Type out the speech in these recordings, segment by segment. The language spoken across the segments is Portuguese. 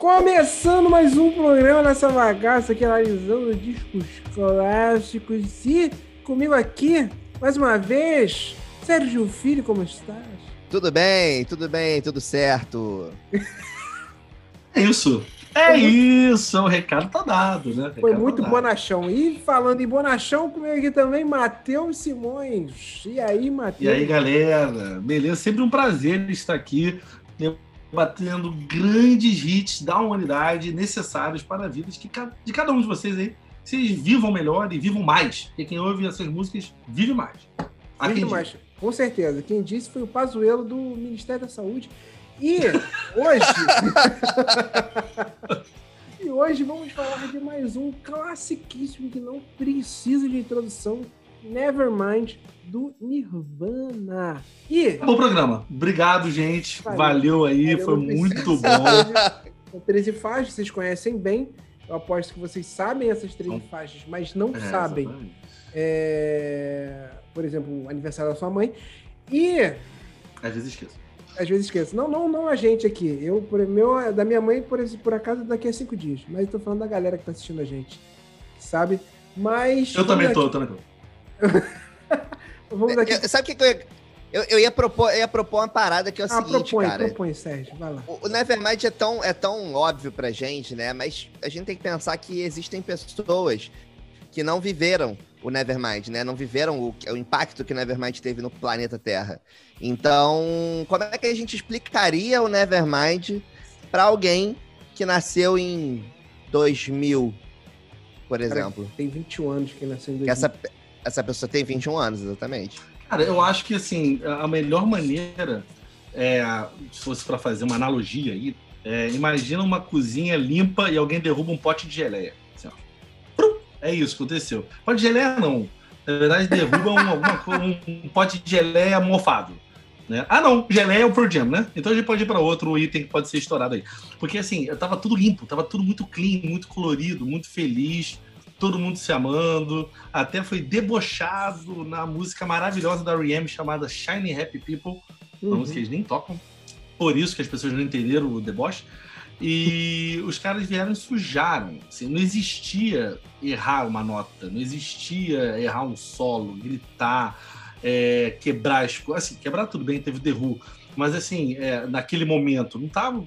Começando mais um programa nessa bagaça aqui, analisando discos clássicos. E comigo aqui, mais uma vez, Sérgio Filho, como estás? Tudo bem, tudo bem, tudo certo. É isso. É isso, o recado tá dado, né? Foi muito tá bonachão. E falando em bonachão, comigo aqui também, Matheus Simões. E aí, Matheus? E aí, galera? Beleza? Sempre um prazer estar aqui batendo grandes hits da humanidade necessários para a vida de, de cada um de vocês aí. Vocês vivam melhor e vivam mais. Porque quem ouve essas músicas vive mais. vive mais. Com certeza. Quem disse foi o Pazuelo do Ministério da Saúde. E hoje. e hoje vamos falar de mais um classiquíssimo que não precisa de introdução. Nevermind do Nirvana. E. Bom programa. Obrigado, gente. Valeu, Valeu aí, Valeu, foi muito bom. São 13 faixas, vocês conhecem bem. Eu aposto que vocês sabem essas 13 então, faixas, mas não é, sabem. É... Por exemplo, o aniversário da sua mãe. E. Às vezes esqueço. Às vezes esqueço. Não, não, não a gente aqui. Eu, por, meu, da minha mãe, por, por acaso, daqui a cinco dias. Mas eu tô falando da galera que tá assistindo a gente. Sabe? Mas. Eu também tô, eu também tô. Eu, sabe o que, eu ia, eu, eu, ia propor, eu ia propor uma parada que é o ah, seguinte, propõe, cara. Propõe, Sérgio, vai lá. O, o Nevermind é tão, é tão óbvio pra gente, né? Mas a gente tem que pensar que existem pessoas que não viveram o Nevermind, né? Não viveram o, o impacto que o Nevermind teve no planeta Terra. Então, como é que a gente explicaria o Nevermind para alguém que nasceu em 2000, por exemplo? Cara, tem 21 anos que nasceu em 2000. Que essa, essa pessoa tem 21 anos, exatamente. Cara, eu acho que assim, a melhor maneira, é, se fosse para fazer uma analogia aí, é, imagina uma cozinha limpa e alguém derruba um pote de geleia. Assim, é isso que aconteceu. Pote de geleia não. Na verdade, derruba um, um pote de geleia mofado. Né? Ah, não, geleia é o Pearl Jam, né? Então a gente pode ir para outro item que pode ser estourado aí. Porque assim, tava tudo limpo, tava tudo muito clean, muito colorido, muito feliz todo mundo se amando, até foi debochado na música maravilhosa da R.E.M. chamada Shiny Happy People, uhum. uma música que eles nem tocam, por isso que as pessoas não entenderam o deboche. E os caras vieram e sujaram. Assim, não existia errar uma nota, não existia errar um solo, gritar, é, quebrar as coisas. Assim, quebrar tudo bem, teve The Who, mas assim, é, naquele momento, não tava,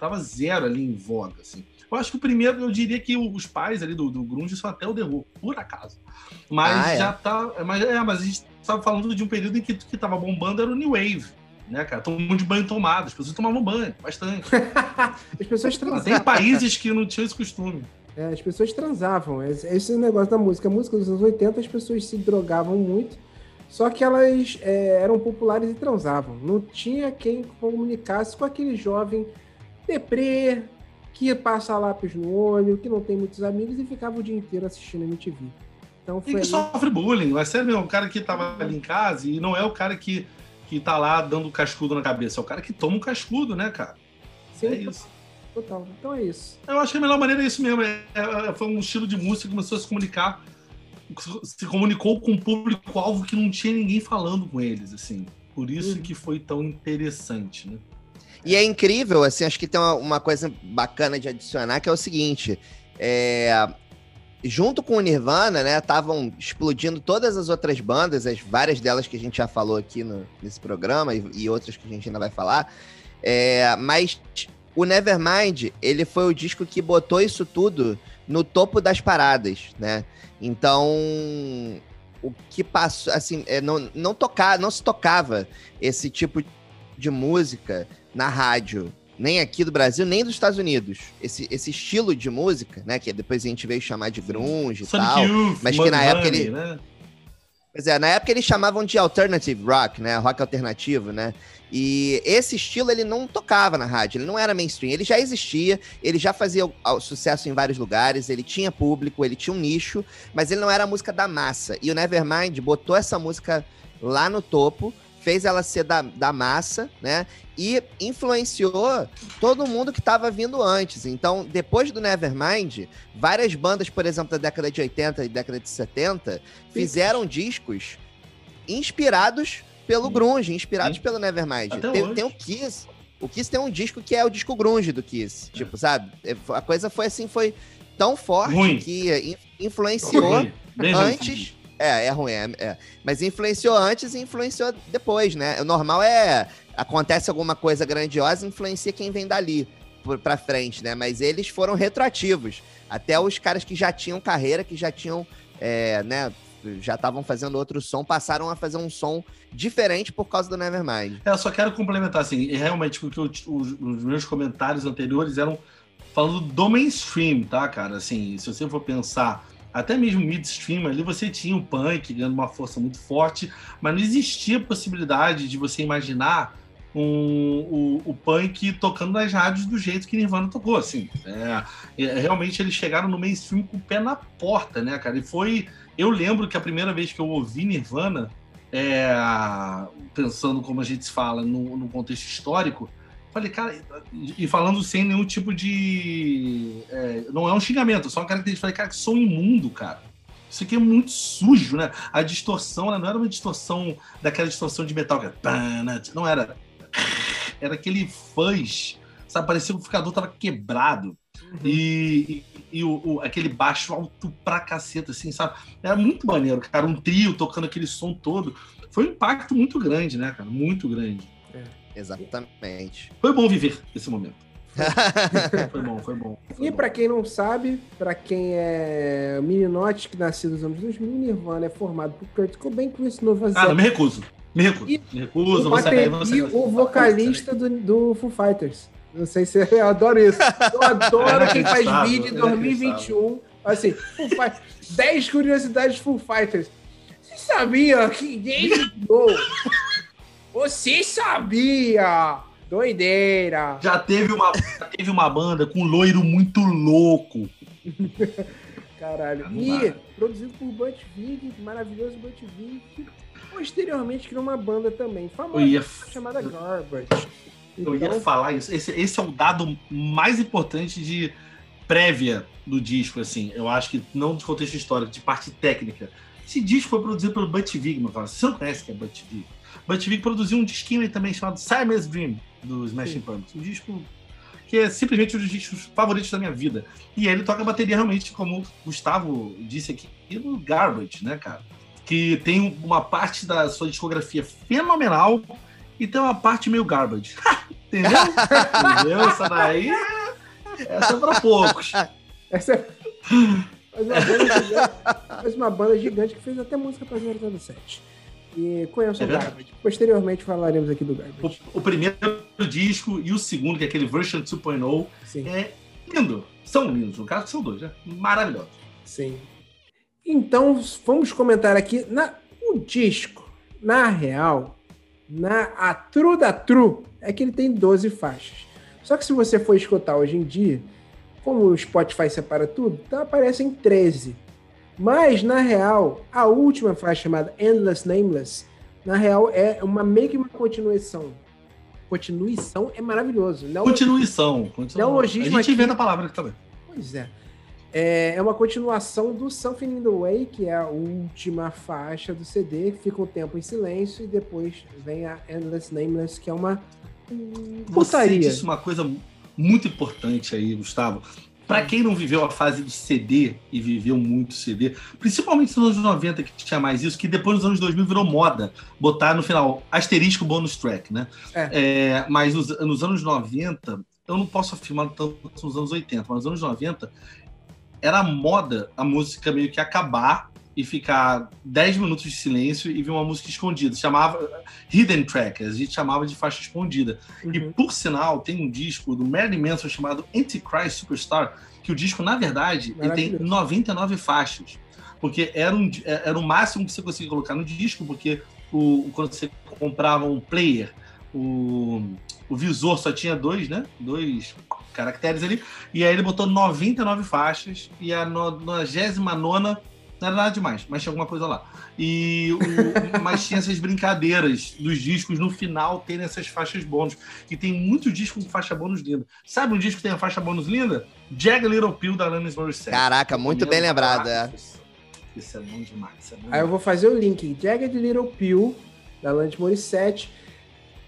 tava zero ali em voga. Assim. Eu acho que o primeiro, eu diria que os pais ali do, do Grunge são até o The Who, por acaso. Mas ah, é? já tá. Mas, é, mas a gente estava falando de um período em que que tava bombando era o New Wave. Né, cara? Todo mundo de banho tomado, as pessoas tomavam banho, bastante. as pessoas transavam. Tem países que não tinham esse costume. É, as pessoas transavam. Esse é o negócio da música. A música dos anos 80, as pessoas se drogavam muito, só que elas é, eram populares e transavam. Não tinha quem comunicasse com aquele jovem deprê, que passa lápis no olho, que não tem muitos amigos e ficava o dia inteiro assistindo MTV. Então foi e que sofre bullying, mas sério mesmo, o cara que tava ali em casa e não é o cara que, que tá lá dando cascudo na cabeça, é o cara que toma um cascudo, né, cara? Sim, é isso. Total. Então é isso. Eu acho que a melhor maneira é isso mesmo. É, é, foi um estilo de música que começou a se comunicar, se comunicou com um público-alvo que não tinha ninguém falando com eles, assim. Por isso uhum. que foi tão interessante, né? E é incrível, assim, acho que tem uma, uma coisa bacana de adicionar, que é o seguinte: é, junto com o Nirvana, né, estavam explodindo todas as outras bandas, as várias delas que a gente já falou aqui no, nesse programa e, e outras que a gente ainda vai falar. É, mas o Nevermind, ele foi o disco que botou isso tudo no topo das paradas, né? Então, o que passou, assim, é, não, não, tocar, não se tocava esse tipo de música na rádio, nem aqui do Brasil, nem dos Estados Unidos. Esse, esse estilo de música, né? Que depois a gente veio chamar de grunge e tal. Youth, mas que na época ele. Né? Pois é, na época eles chamavam de alternative rock, né? Rock alternativo, né? E esse estilo ele não tocava na rádio, ele não era mainstream, ele já existia, ele já fazia sucesso em vários lugares, ele tinha público, ele tinha um nicho, mas ele não era a música da massa. E o Nevermind botou essa música lá no topo fez ela ser da, da massa, né? E influenciou todo mundo que estava vindo antes. Então, depois do Nevermind, várias bandas, por exemplo, da década de 80 e década de 70, fizeram discos inspirados pelo grunge, inspirados Sim. pelo Nevermind. Tem, tem, o Kiss. O Kiss tem um disco que é o disco grunge do Kiss. É. Tipo, sabe? É, a coisa foi assim, foi tão forte Ruim. que influenciou Ruim. antes. É, é ruim, é, é, Mas influenciou antes e influenciou depois, né? O normal é. Acontece alguma coisa grandiosa, influencia quem vem dali pra frente, né? Mas eles foram retroativos. Até os caras que já tinham carreira, que já tinham, é, né? Já estavam fazendo outro som, passaram a fazer um som diferente por causa do Nevermind. É, eu só quero complementar, assim, realmente, porque os, os meus comentários anteriores eram falando do mainstream, tá, cara? Assim, se você for pensar até mesmo midstream ali, você tinha o punk ganhando uma força muito forte, mas não existia possibilidade de você imaginar um, o, o punk tocando nas rádios do jeito que Nirvana tocou, assim. É, é, realmente eles chegaram no mainstream com o pé na porta, né, cara? E foi... Eu lembro que a primeira vez que eu ouvi Nirvana, é, pensando como a gente fala no, no contexto histórico, Falei, cara, e falando sem nenhum tipo de. É, não é um xingamento, só uma característica. Falei, cara, que som imundo, cara. Isso aqui é muito sujo, né? A distorção, ela não era uma distorção daquela distorção de metal, que era, não era. Era aquele fuzz, sabe? Parecia que o amplificador tava quebrado. Uhum. E, e, e o, o, aquele baixo alto pra caceta, assim, sabe? Era muito maneiro, cara. Um trio tocando aquele som todo. Foi um impacto muito grande, né, cara? Muito grande. Exatamente. Foi bom viver esse momento. foi bom, foi bom. Foi e para quem não sabe, para quem é Mininote, que nasceu nos anos 2000, Nirvana é formado por Kurt Cobain, Chris Novoselic. Ah, não, me recuso. Me recuso. E me recuso. O, você, e o vocalista do, do Foo Fighters. Não sei se eu adoro isso. Eu adoro quem faz vídeo em 2021. Assim, Foo Fighters, 10 curiosidades Full Fighters. Você sabia que David Bowie você sabia? Doideira! Já teve uma, já teve uma banda com um loiro muito louco. Caralho. E produzido por Butch Vig, maravilhoso Butch Vig, que posteriormente criou uma banda também, famosa, ia... chamada Garbage. Então... Eu ia então- falar isso. Esse, esse é o dado mais importante de prévia do disco, assim. Eu acho que não de contexto histórico, de parte técnica. Esse disco foi produzido pelo Butch Vig, meu cara. Você não conhece que é Butch Vig? Butch Vig produziu um disquinho também chamado Simon's Dream, do Smashing Pumpkins. Um disco que é simplesmente um dos discos favoritos da minha vida. E ele toca bateria realmente, como o Gustavo disse aqui, no Garbage, né, cara? Que tem uma parte da sua discografia fenomenal e tem uma parte meio garbage. Entendeu? Entendeu? Essa daí. Essa é pra poucos. Essa é. Mas uma, banda gigante, mas uma banda gigante que fez até música pra 007. E conheço é o Garbage. Posteriormente falaremos aqui do Garbage. O, o, primeiro disco e o segundo, que é aquele Version 2.0, é lindo. São lindos, no caso são dois, né? Maravilhosos. Sim. Então, vamos comentar aqui. Na, o disco, na real, na a true da true, é que ele tem 12 faixas. Só que se você for escutar hoje em dia, como o Spotify separa tudo, então aparecem 13. Mas, na real, a última faixa chamada Endless Nameless, na real, é uma meio que uma continuação. Continuação é maravilhoso. Continuação. Neologismo a gente inventa a palavra aqui também. Pois é. é. É uma continuação do Something in the Way, que é a última faixa do CD, que fica um tempo em silêncio, e depois vem a Endless Nameless, que é uma putaria. Você disse uma coisa muito importante aí, Gustavo. Para quem não viveu a fase do CD e viveu muito CD, principalmente nos anos 90 que tinha mais isso, que depois nos anos 2000 virou moda botar no final asterisco bônus track, né? É. É, mas nos, nos, anos 90, eu não posso afirmar tanto nos anos 80, mas nos anos 90 era moda a música meio que acabar e ficar 10 minutos de silêncio e ver uma música escondida. Chamava Hidden Track, a gente chamava de faixa escondida. Uhum. E por sinal, tem um disco do Marilyn Manson chamado Antichrist Superstar, que o disco, na verdade, ele tem 99 faixas. Porque era, um, era o máximo que você conseguia colocar no disco, porque o, quando você comprava um player, o, o visor só tinha dois, né? Dois caracteres ali. E aí ele botou 99 faixas e a 99 não era nada demais, mas tinha alguma coisa lá. E o, mas tinha essas brincadeiras dos discos no final terem essas faixas bônus. E tem muito disco com faixa bônus linda. Sabe um disco que tem a faixa bônus linda? Jag Little Pill da Alanis Morissette. Caraca, muito bem lembrado, é. Isso é bom demais. É bom Aí eu vou fazer o link. Jagged Little Pill, da Alanis Morissette.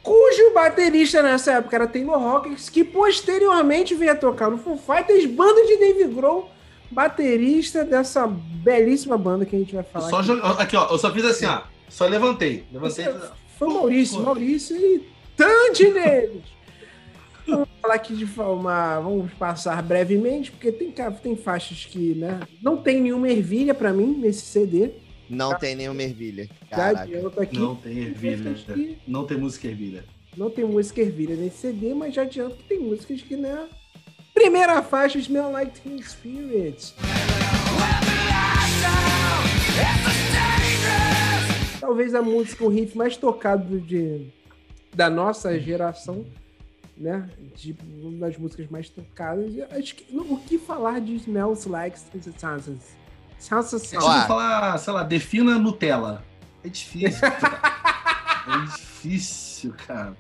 cujo baterista nessa época era Taylor Hawkins, que posteriormente veio a tocar no Foo Fighters, banda de Dave Grohl, baterista dessa belíssima banda que a gente vai falar. Só aqui. joga- Aqui, ó, eu só fiz assim, ó. Só levantei. Levantei. Foi o Maurício, Maurício e tante deles. Vamos falar aqui de forma. Vamos passar brevemente, porque tem, tem faixas que, né? Não tem nenhuma ervilha pra mim nesse CD. Não tem nenhuma ervilha. Já Caraca. adianto aqui. Não tem ervilha. Músicas que- Não tem música ervilha. Não tem música ervilha nesse CD, mas já adianto que tem músicas que, né? Primeira faixa, Smell Like Teen Spirit. Talvez a música, o riff mais tocado de, da nossa geração, né? De uma das músicas mais tocadas. Acho que, o que falar de Smells Like Teen Spirit? Salsa É Salsa. tipo Ó. falar, sei lá, defina Nutella. É difícil. cara. é difícil, cara.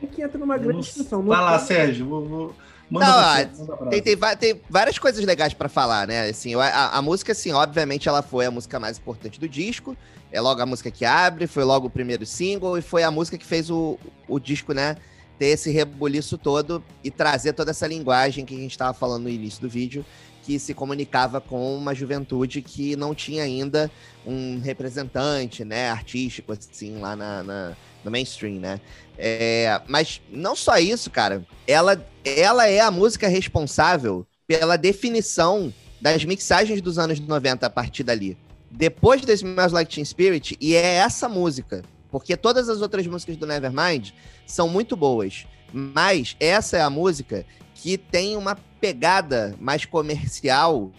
É que entra numa grande não- discussão. Vai lá, Sérgio. Vou, vou... Manda Não, você, pra Tem, tem, tem várias coisas legais pra falar, né? Assim, a, a- a música, assim, obviamente ela foi a música mais importante do disco. É logo a música que abre, foi logo o primeiro single e foi a música que fez o, o disco, né? Ter esse rebuliço todo e trazer toda essa linguagem que a gente estava falando no início do vídeo, que se comunicava com uma juventude que não tinha ainda um representante, né, artístico, assim, lá na, na- no mainstream, né? É, mas não só isso, cara. Ela, ela é a música responsável pela definição das mixagens dos anos 90 a partir dali. Depois desse Smells Like Teen Spirit, e é essa música. Porque todas as outras músicas do Nevermind são muito boas. Mas essa é a música que tem uma pegada mais comercial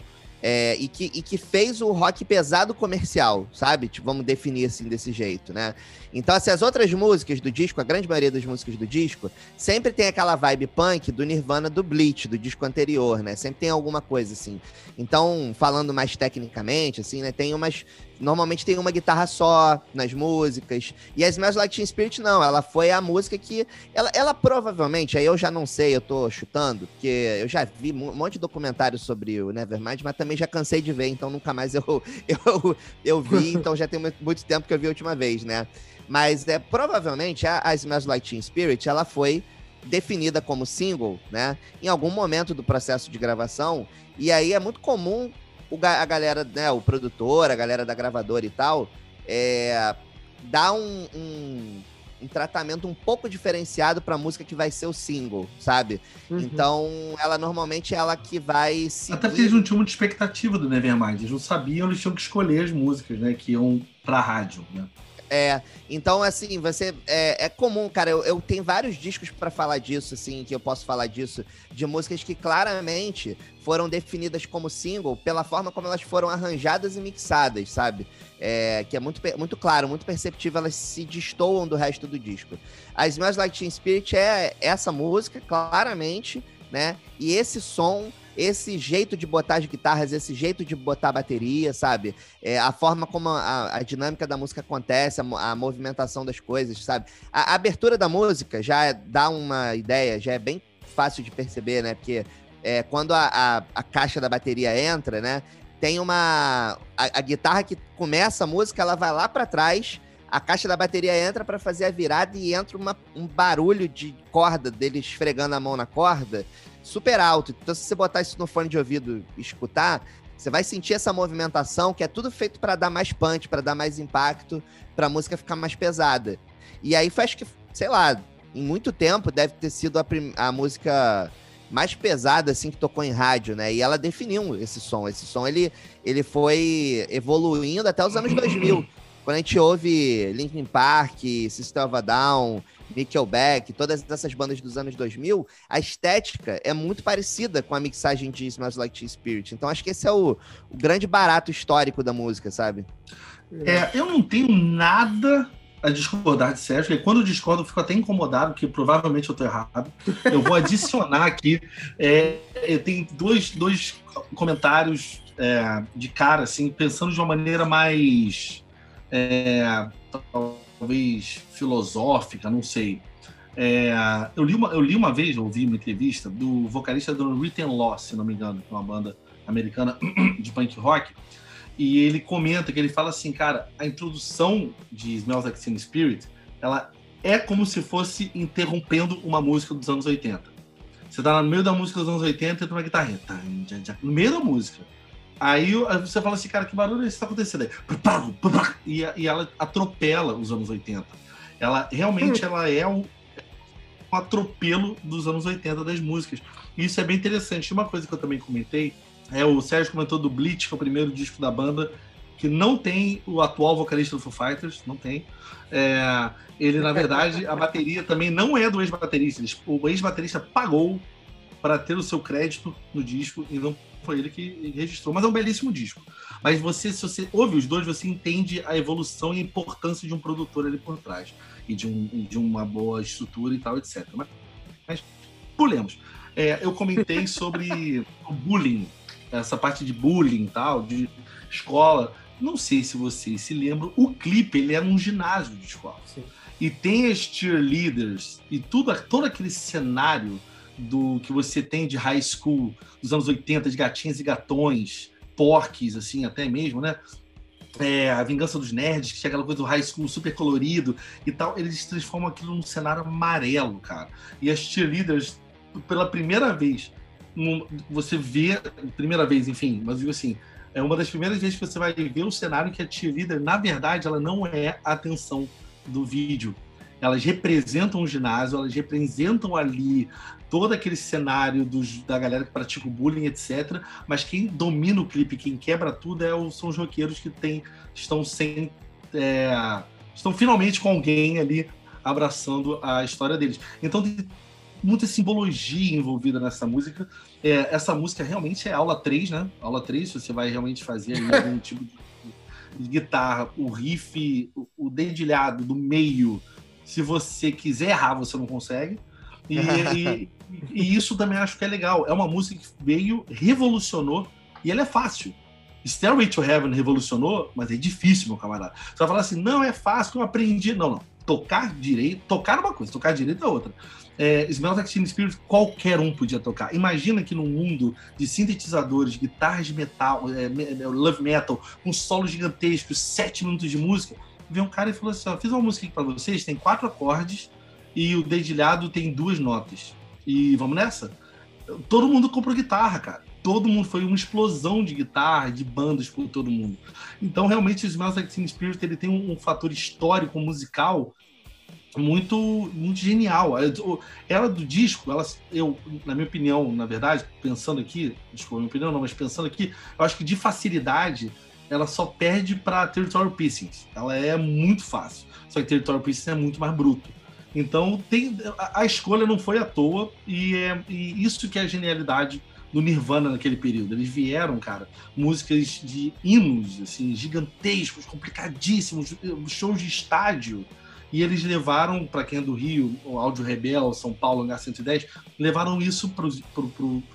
é, e, que, e que fez o rock pesado comercial, sabe? Tipo, vamos definir assim desse jeito, né? Então, assim, as outras músicas do disco, a grande maioria das músicas do disco, sempre tem aquela vibe punk do Nirvana do Bleach, do disco anterior, né? Sempre tem alguma coisa assim. Então, falando mais tecnicamente, assim, né? Tem umas. Normalmente tem uma guitarra só nas músicas. E a Smells Like Teen Spirit, não. Ela foi a música que. Ela, ela provavelmente, aí eu já não sei, eu tô chutando, porque eu já vi um monte de documentários sobre o Nevermind, mas também já cansei de ver, então nunca mais eu, eu, eu vi, então já tem muito, muito tempo que eu vi a última vez, né? Mas é provavelmente a, a Smells Like Teen Spirit, ela foi definida como single, né? Em algum momento do processo de gravação. E aí é muito comum o, a galera, né, o produtor, a galera da gravadora e tal, é, dar um, um, um tratamento um pouco diferenciado para a música que vai ser o single, sabe? Uhum. Então, ela normalmente é ela que vai seguir... Até porque eles não tinham muita expectativa do Nevermind. Eles não sabiam, eles tinham que escolher as músicas, né? Que iam pra rádio, né? É, então, assim, você. É, é comum, cara. Eu, eu tenho vários discos pra falar disso, assim, que eu posso falar disso, de músicas que claramente foram definidas como single pela forma como elas foram arranjadas e mixadas, sabe? É, que é muito, muito claro, muito perceptível, elas se destoam do resto do disco. A Smells Like Teen Spirit é essa música, claramente, né? E esse som. Esse jeito de botar as guitarras, esse jeito de botar a bateria, sabe? É, a forma como a, a dinâmica da música acontece, a, a movimentação das coisas, sabe? A, a abertura da música já dá uma ideia, já é bem fácil de perceber, né? Porque é, quando a, a, caixa da bateria entra, né? Tem uma. A, guitarra que começa a música, ela vai lá pra trás, a caixa da bateria entra pra fazer a virada e entra uma, um barulho de corda dele esfregando a mão na corda super alto. Então, se você botar isso no fone de ouvido e escutar, você vai sentir essa movimentação, que é tudo feito para dar mais punch, para dar mais impacto, para a música ficar mais pesada. E aí acho que, sei lá, em muito tempo deve ter sido a, a música mais pesada assim que tocou em rádio, né? E ela definiu esse som. Esse som ele, ele foi evoluindo até os anos 2000. Quando a gente ouve Linkin Park, System of a Down, Nickelback, todas essas bandas dos anos 2000, a estética é muito parecida com a mixagem de Smells Like Teen Spirit. Então acho que esse é o, o grande barato histórico da música, sabe? É, eu não tenho nada a discordar de Sérgio, e quando eu discordo, eu fico até incomodado, porque provavelmente eu tô errado. Eu vou adicionar aqui. É, eu tenho dois, dois comentários é, de cara, assim, pensando de uma maneira mais. é, talvez filosófica, não sei. É, eu, li uma, eu li uma vez, ouvi uma entrevista do vocalista do Written Loss, se não me engano, que é uma banda americana de punk rock, e ele comenta que ele fala assim, cara, a introdução de Smells Like Teen Spirit, ela é como se fosse interrompendo uma música dos anos 80. Você tá no meio da música dos anos 80 e tem uma guitarrinha. No meio da música. Aí você fala assim, cara, que barulho é esse que tá acontecendo aí? E, e ela atropela os anos 80. Ela realmente ela é um, um atropelo dos anos 80 das músicas. E isso é bem interessante. Uma coisa que eu também comentei é o Sérgio comentou do Bleach, que é o primeiro disco da banda, que não tem o atual vocalista do Foo Fighters, não tem. É, ele, na verdade, a bateria também não é do ex-baterista. O ex-baterista pagou para ter o seu crédito no disco e não foi ele que registrou. Mas é um belíssimo disco. Mas você, se você ouve os dois, você entende a evolução e a importância de um produtor ali por trás. E de, um, de uma boa estrutura e tal, etc. Mas, mas pulemos. É, eu comentei sobre o bullying, essa parte de bullying e tal, de escola. Não sei se vocês se lembram, o clipe ele era um ginásio de escola. Sim. E tem as cheerleaders e tudo, todo aquele cenário do que você tem de high school dos anos 80, de gatinhas e gatões, porques, assim, até mesmo, né? É, a Vingança dos Nerds, que chega aquela coisa do high school super colorido e tal, eles transformam aquilo num cenário amarelo, cara. E as cheerleaders, pela primeira vez, você vê, primeira vez, enfim, mas digo assim, é uma das primeiras vezes que você vai ver o cenário que a cheerleader, na verdade, ela não é a atenção do vídeo. Elas representam o ginásio, elas representam ali todo aquele cenário dos, da galera que pratica o bullying, etc. Mas quem domina o clipe, quem quebra tudo, é são os roqueiros que tem, estão sem. É, estão finalmente com alguém ali abraçando a história deles. Então tem muita simbologia envolvida nessa música. É, essa música realmente é aula 3, né? Aula 3, você vai realmente fazer algum tipo de, de, guitarra, o riff, o, o dedilhado do meio. Se você quiser errar, você não consegue. E, e, e, isso também acho que é legal. É uma música que veio, revolucionou, e ela é fácil. Stairway to Heaven revolucionou, mas é difícil, meu camarada. Você vai falar assim, não, é fácil, eu aprendi. Não, não. Tocar direito, tocar é uma coisa, tocar direito é outra é, Smells Like Teen Spirit qualquer um podia tocar. Imagina que num mundo de sintetizadores, guitarras de metal, é, é, love metal, com solos gigantescos, sete minutos de música, veio um cara e falou assim: ó, fiz uma música aqui pra vocês, tem quatro acordes e o dedilhado tem duas notas. E vamos nessa? Todo mundo comprou guitarra, cara. Todo mundo foi uma explosão de guitarra, de bandas por todo mundo. Então, realmente, o Smells Like Teen Spirit ele tem um, um fator histórico, musical, muito muito genial. Ela do disco, ela, eu, na minha opinião, na verdade, pensando aqui, desculpa, minha opinião não, mas pensando aqui, eu acho que de facilidade ela só perde para Territorial Pissings. Ela é muito fácil. Só que Territorial Pissings é muito mais bruto. Então tem a, a escolha não foi à toa e, é, e isso que é a genialidade do Nirvana naquele período. Eles vieram, cara, músicas de hinos assim gigantescos, complicadíssimos, shows de estádio e eles levaram, para quem é do Rio, o Áudio Rebel, São Paulo, H110, levaram isso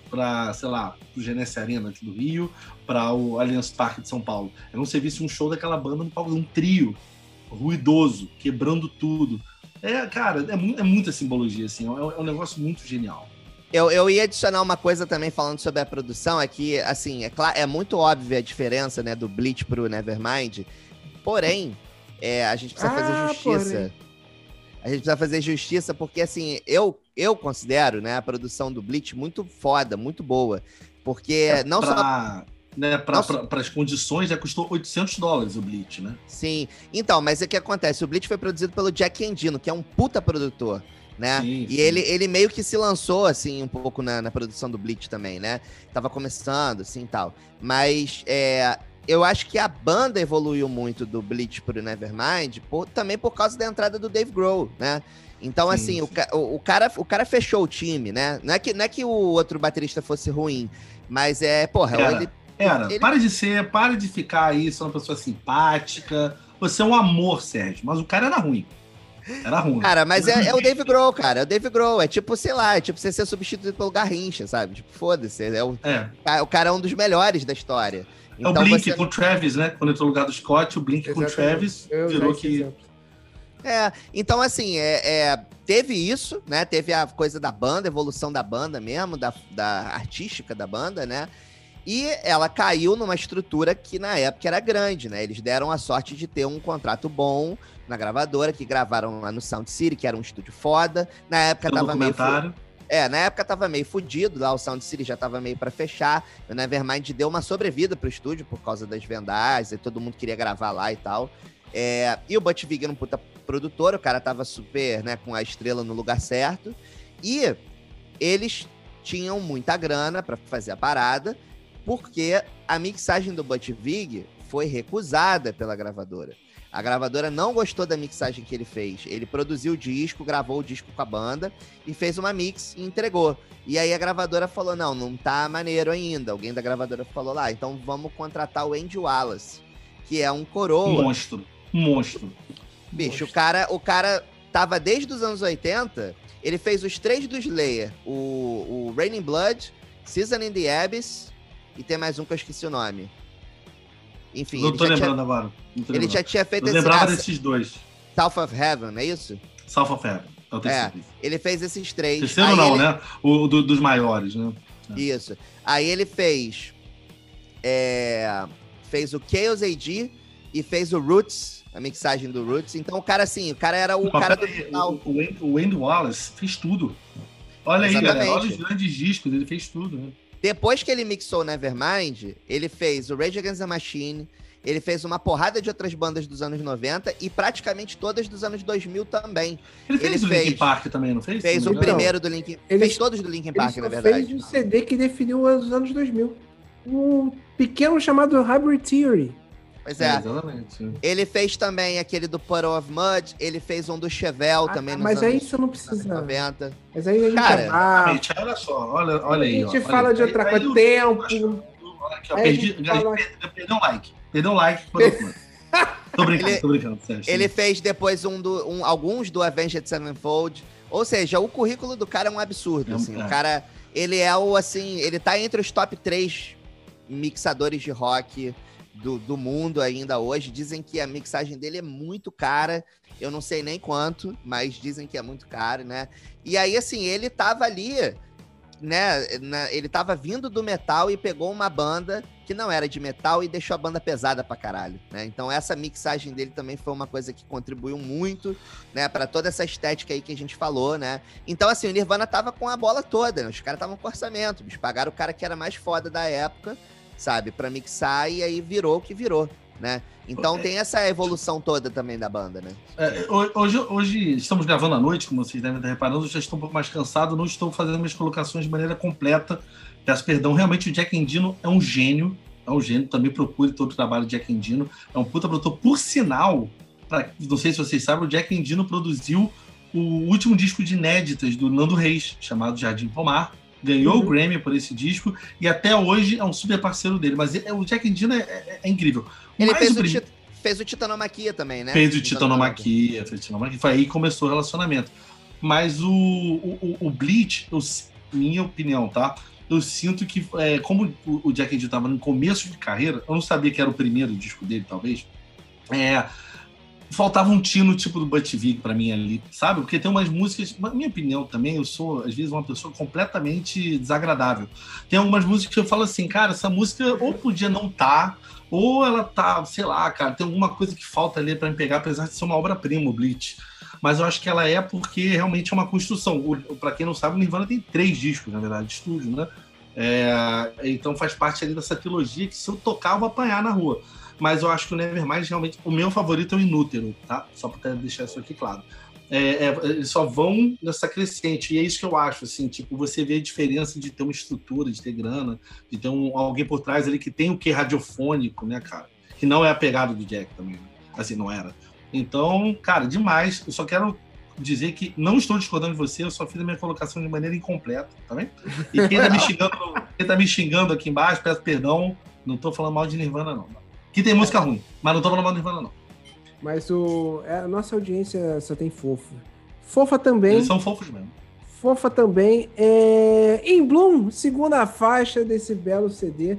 para, sei lá, o Genesse Arena aqui do Rio, para o Allianz Parque de São Paulo. Era um serviço, um show daquela banda um trio ruidoso, quebrando tudo. É, cara, é, é muita simbologia, assim, é, é um negócio muito genial. Eu, eu ia adicionar uma coisa também falando sobre a produção, é que, assim, é, claro, é muito óbvia a diferença, né, do Bleach pro Nevermind, porém, é, a gente precisa ah, fazer justiça. Porém. A gente precisa fazer justiça porque, assim, eu, eu considero né, a produção do Bleach muito foda, muito boa. Porque é não pra... só né, para as condições, já custou 800 dólares o Bleach, né? Sim. Então, mas o que acontece? O Bleach foi produzido pelo Jack Endino, que é um puta produtor, né? Sim, e sim. Ele, ele meio que se lançou, assim, um pouco na, na produção do Bleach também, né? Tava começando, assim, tal. Mas é, eu acho que a banda evoluiu muito do Bleach pro Nevermind por, também por causa da entrada do Dave Grohl, né? Então, sim, assim, sim. O, o, cara, o cara fechou o time, né? Não é, que, não é que o outro baterista fosse ruim, mas é, porra, era, ele. Era, ele... para de ser, para de ficar aí, é uma pessoa simpática. Você é um amor, Sérgio, mas o cara era ruim. Era ruim. Cara, mas é, é, o Dave Grohl, cara. É o Dave Grohl. É tipo, sei lá, é tipo você ser substituído pelo Garrincha, sabe? Tipo, foda-se. É o, é. o cara é um dos melhores da história. Então, é o então Blink você... com o Travis, né? Quando entrou no lugar do Scott, o Blink Exatamente. com o Travis Eu virou que. É, então assim, é, é, teve isso, né? Teve a coisa da banda, a evolução da banda mesmo, da, da artística da banda, né? E ela caiu numa estrutura que na época era grande, né? Eles deram a sorte de ter um contrato bom na gravadora, que gravaram lá no Sound City, que era um estúdio foda. Na época tava meio. É, na época tava meio fudido, lá o Sound City já tava meio pra fechar. O Nevermind deu uma sobrevida pro estúdio por causa das vendagens, e todo mundo queria gravar lá e tal. É, e o Butch Vig era um puta produtor, o cara tava super, né, com a estrela no lugar certo. E eles tinham muita grana pra fazer a parada, porque a mixagem do Butch Vig foi recusada pela gravadora. A gravadora não gostou da mixagem que ele fez. Ele produziu o disco, gravou o disco com a banda e fez uma mix e entregou. E aí a gravadora falou: não, não tá maneiro ainda. Alguém da gravadora falou lá, então vamos contratar o Andy Wallace, que é um coroa. monstro. Monstro. Bicho, o cara, o cara tava desde os anos 80, ele fez os três do Slayer: o, o Raining Blood, Season in the Abyss e tem mais um que eu esqueci o nome. Enfim, não tô lembrando tinha, agora. Tô ele lembrando. já tinha feito Eu esse lembrava ah, desses dois. South of Heaven, não é isso? South of Heaven. É o terceiro. Ele fez esses três. Terceiro Aí não, ele- né? O do- dos maiores, né? Isso. Aí ele fez. é, fez o Chaos AD e fez o Roots, a mixagem do Roots. Então o cara, assim, o cara era o Mas cara do final. o, o o Wallace fez tudo. Olha aí, Exatamente. galera. Olha os grandes discos, ele fez tudo, né? Depois que ele mixou o Nevermind, ele fez o Rage Against the Machine, ele fez uma porrada de outras bandas dos anos 90 e praticamente todas dos anos 2000 também. Ele fez Ele o Linkin fez. Park também, não fez? Fez o não engano. primeiro do Linkin ele- Fez todos do Linkin Park, na verdade. fez o CD que definiu os anos 2000. Um pequeno chamado Hybrid Theory. Pois É, é. exatamente. Ele fez também aquele do Puddle of Mud, ele fez um do Chevel Ah, também mas aí você não precisa. 90. Mas aí a gente Cara, ah, Gente, olha só, olha, olha aí. a gente ó, olha fala aí. de outra Aí- coisa. aí o- Tempo. Olha aqui, ó, perdi, fala- per- perdeu um like. Perdeu um like. tô brincando, Ele- tô brincando, sério. Ele fez depois um do, um- alguns do Avenged Sevenfold. Ou seja, o currículo do cara é um absurdo. É um- assim. é. O cara, ele é o assim, ele tá entre os top 3 mixadores de rock do, do mundo ainda hoje. Dizem que a mixagem dele é muito cara. Eu não sei nem quanto, mas dizem que é muito caro, né? E aí, assim, ele tava ali, né? na- ele tava vindo do metal e pegou uma banda que não era de metal e deixou a banda pesada pra caralho, né? Então essa mixagem dele também foi uma coisa que contribuiu muito, né, para toda essa estética aí que a gente falou, né? Então assim, o Nirvana tava com a bola toda, né? Os caras estavam com orçamento, eles pagaram o cara que era mais foda da época, sabe, Pra mixar e aí virou o que virou, né? Então tem essa evolução toda também da banda, né? É, ho- hoje, hoje estamos gravando à noite, como vocês devem estar reparando, eu já estou um pouco mais cansado, não estou fazendo minhas colocações de maneira completa. Peço perdão, realmente o Jack Endino é um gênio, é um gênio, também procure todo o trabalho do Jack Endino, é um puta produtor. Por sinal, pra- não sei se vocês sabem, o Jack Endino produziu o último disco de inéditas do Nando Reis, chamado Jardim Pomar, ganhou o Uhum. Grammy por esse disco e até hoje é um super parceiro dele, mas é- o Jack Endino é, é- é incrível. Ele Mais fez o, tit fez o Titanomaquia também, né? Fez o Titanomaquia, fez o Titanomaquia. Foi aí que começou o relacionamento. Mas o, o, o- o Bleach, eu, minha opinião, tá? Eu sinto que, é, como o, o Jack Endino estava no começo de carreira, eu não sabia que era o primeiro disco dele, talvez. É, faltava um tino tipo do Butch Vig pra mim ali, sabe? Porque tem umas músicas, na minha opinião também, eu sou às vezes uma pessoa completamente desagradável. Tem algumas músicas que eu falo assim, cara, essa música ou podia não tá, ou ela tá, sei lá, cara, tem alguma coisa que falta ali pra me pegar, apesar de ser uma obra-prima, o Bleach. Mas eu acho que ela é porque realmente é uma construção. Para quem não sabe, o Nirvana tem três discos, na verdade, de estúdio, né? É, então faz parte ali dessa trilogia que se eu tocar, eu vou apanhar na rua. Mas eu acho que o Nevermind realmente. O meu favorito é o Inútero, tá? Só para deixar isso aqui claro. É, é, eles só vão nessa crescente, e é isso que eu acho, assim, tipo, você vê a diferença de ter uma estrutura, de ter grana, de ter um, alguém por trás ali que tem o que radiofônico, né, cara? Que não é a pegada do Jack também, né? assim, não era. Então, cara, demais. Eu só quero dizer que não estou discordando de você, eu só fiz a minha colocação de maneira incompleta, tá bem? E quem tá me xingando, quem tá me xingando aqui embaixo, peço perdão, não tô falando mal de Nirvana, não. Que tem música ruim, mas não tô falando mal de Nirvana, não. Mas o, é, a nossa audiência só tem fofo. Fofa também. Eles são fofos mesmo. Fofa também. É... Em Bloom, segunda faixa desse belo CD.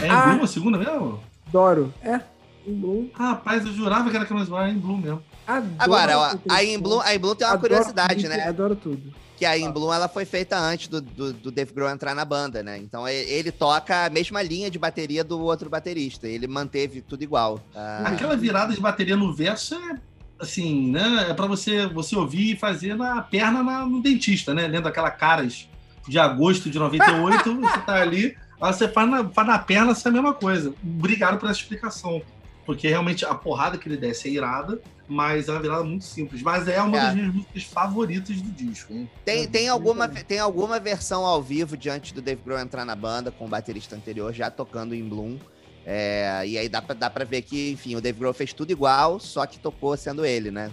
É em Ah. Bloom a segunda mesmo? Adoro. É, em Bloom. Rapaz, eu jurava que era Camus Bar em Bloom mesmo. Adoro Agora, ó, a In som. Bloom, a In Bloom tem uma Adoro curiosidade, beat, né? Adoro tudo. Que a In Bloom ela foi feita antes do, do, do Dave Grohl entrar na banda, né? Então ele toca a mesma linha de bateria do outro baterista. Ele manteve tudo igual. Ah, Aquela virada de bateria no verso é assim, né? É pra você, você ouvir e fazer na perna na- no dentista, né? Lendo aquela caras de agosto de 98, você tá ali, você faz na, faz na perna essa mesma coisa. Obrigado por essa explicação. Porque realmente a porrada que ele desce é irada, mas é uma virada muito simples. Mas é uma É. das minhas músicas favoritas do disco, hein? Tem, tem, Uhum. alguma, tem alguma versão ao vivo de antes do Dave Grohl entrar na banda, com o baterista anterior já tocando em Bloom. É, e aí dá pra, dá pra ver que, enfim, o Dave Grohl fez tudo igual, só que tocou sendo ele, né?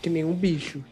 Que nem um bicho.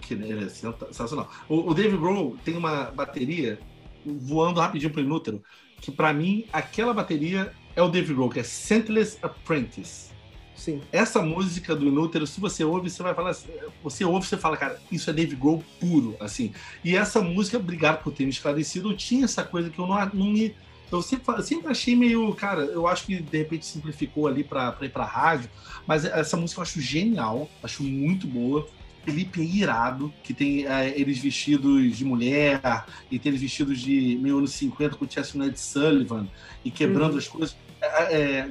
Que ele é sensacional. O, o Dave Grohl tem uma bateria voando rapidinho pro inútero, que pra mim, aquela bateria é o Dave Grohl, que é Scentless Apprentice. Sim. Essa música do Inútero, se você ouve, você vai falar. Você ouve, você fala, cara, isso é Dave Grohl puro, assim. E essa música, obrigado por ter me esclarecido, eu tinha essa coisa que eu não, não me. Eu sempre, sempre achei meio, cara, eu acho que de repente simplificou ali pra, pra ir pra rádio, mas essa música eu acho genial, acho muito boa. O clipe é irado, que tem eh, eles vestidos de mulher, e tem eles vestidos de meio anos 50 com o Chestnut Sullivan, e quebrando Uhum. as coisas é,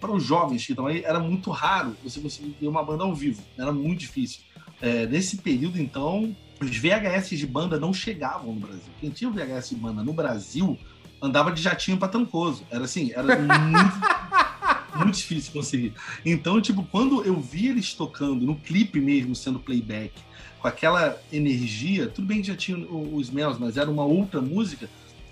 para os jovens que estão aí, era muito raro você conseguir ver uma banda ao vivo. Era muito difícil. É, nesse período, então, os VHS de banda não chegavam no Brasil. Quem tinha o VHS de banda no Brasil andava de jatinho para Trancoso. Era assim, era muito, muito difícil conseguir. Então, tipo, quando eu vi eles tocando no clipe mesmo, sendo playback, com aquela energia, tudo bem que já tinha os Mels, mas era uma outra música.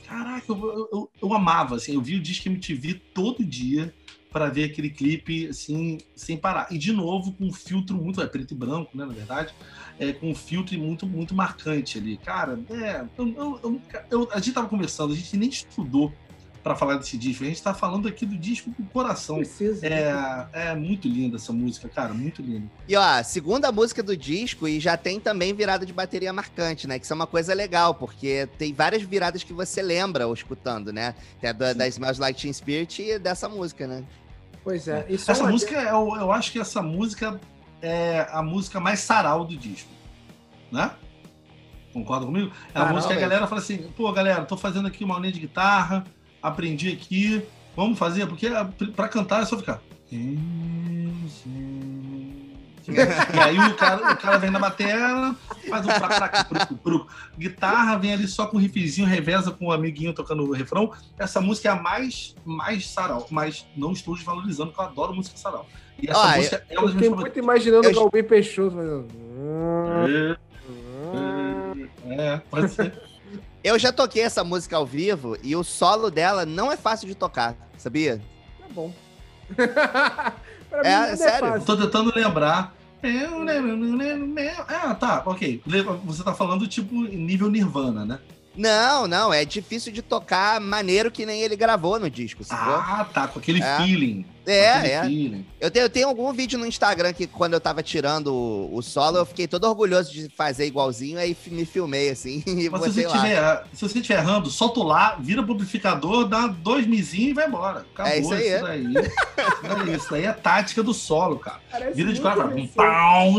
Caraca, eu, eu, eu- amava, assim, eu vi o Disque MTV todo dia para ver aquele clipe, assim, sem parar. E, de novo, com um filtro muito, é preto e branco, né, na verdade, é, com um filtro muito, muito marcante ali. Cara, é, eu- eu- eu- a gente tava conversando, a gente nem estudou para falar desse disco, a gente tá falando aqui do disco com o coração. Precisa. É, é muito linda essa música, cara, muito linda. E ó, segunda música do disco e já tem também virada de bateria marcante, né? Que isso é uma coisa legal, porque tem várias viradas que você lembra ao escutando, né? Tem a da, da Smells Like Teen Spirit e dessa música, né? Pois é. Só Essa uma- música, eu, eu acho que essa música é a música mais sarau do disco. Né? Concorda comigo? É a Sarau, música que a galera fala assim: pô, galera, tô fazendo aqui uma aulinha de guitarra, aprendi aqui, vamos fazer, porque a- pra cantar é só ficar. E aí o cara, o cara vem na bateria, faz um pruco. Guitarra vem ali só com um riffzinho, reveza com o amiguinho tocando o refrão. Essa música é a mais, mais sarau, mas não estou desvalorizando, porque eu adoro música sarau. E essa Ah, música é Eu uma das fiquei muito imaginando Eu- o Galbi Peixoto. É, é, pode ser. Eu já toquei essa música ao vivo e o solo dela não é fácil de tocar, sabia? Tá bom. pra É, nada sério? fácil. Tô tentando lembrar. Eu lembro, não lembro, Ah, tá, ok. Você tá falando tipo nível Nirvana, né? Não, não, é difícil de tocar maneiro que nem ele gravou no disco, sacou? Ah, tá, com aquele É. feeling. é, aquele é. feeling. Eu tenho, eu tenho algum vídeo no Instagram que quando eu tava tirando o, o solo, eu fiquei todo orgulhoso de fazer igualzinho, aí me filmei assim e Mas se você, lá. tiver, se você estiver errando, solta o lá, vira pro amplificador, dá dois mizinhos e vai embora. Acabou É isso aí. isso daí. Isso daí. Isso daí é tática do solo, cara. Parece Vira de quatro, pau,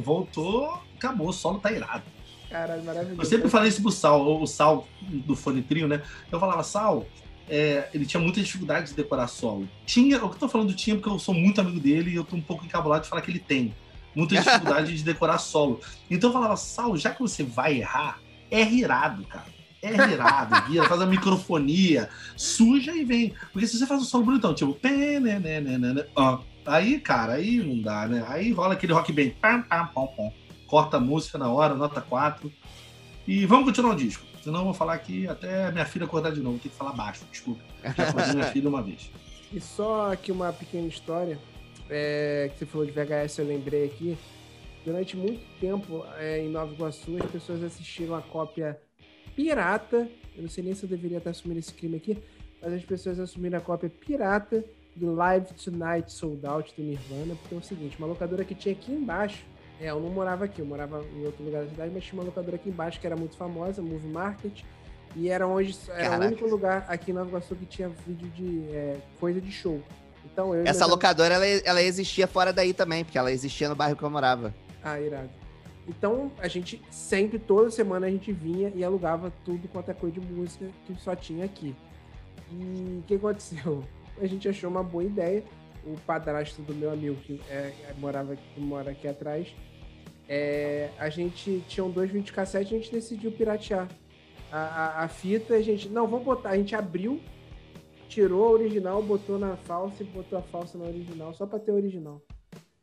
voltou, acabou, o solo tá irado. Caralho, maravilhoso. Eu sempre falei isso pro Sal, o Sal do Fone Trio, né? Eu falava, Sal, é, ele tinha muita dificuldade de decorar solo. Tinha, o que eu tô falando tinha porque eu sou muito amigo dele e eu tô um pouco encabulado de falar que ele tem muita dificuldade de decorar solo. Então eu falava, Sal, já que você vai errar, é irado, cara. É irado, faz a microfonia, suja e vem. Porque se você faz um solo bonitão, tipo, né, né, né, né, né, ó, aí, cara, aí não dá, né? Aí rola aquele rock band, pam, pam, pom, pom. Corta a música na hora, nota 4. E vamos continuar o disco. Senão eu vou falar aqui até minha filha acordar de novo. Tem que falar baixo, desculpa. Já acordei minha filha uma vez. E só aqui uma pequena história, é, que você falou de VHS, eu lembrei aqui. Durante muito tempo, é, em Nova Iguaçu, as pessoas assistiram a cópia pirata. Eu não sei nem se eu deveria estar assumindo esse crime aqui, mas as pessoas assumiram a cópia pirata do Live Tonight Sold Out do Nirvana, porque é o seguinte, uma locadora que tinha aqui embaixo, é, eu não morava aqui, eu morava em outro lugar da cidade, mas tinha uma locadora aqui embaixo que era muito famosa, Movie Market, e era onde era Caraca. o único lugar aqui em Nova Iguaçu que tinha vídeo de é, coisa de show. Então, eu Essa locadora, ela, ela existia fora daí também, porque ela existia no bairro que eu morava. Ah, irado. Então, a gente sempre, toda semana, a gente vinha e alugava tudo quanto é coisa de música que só tinha aqui. E o que aconteceu? A gente achou uma boa ideia. O padrasto do meu amigo, que é, é morava, que mora aqui atrás, é, a gente tinha um dois videocassetes e a gente decidiu piratear a, a, a fita. A gente, não, vamos botar. A gente abriu, tirou a original, botou na falsa e botou a falsa na original, só pra ter a original.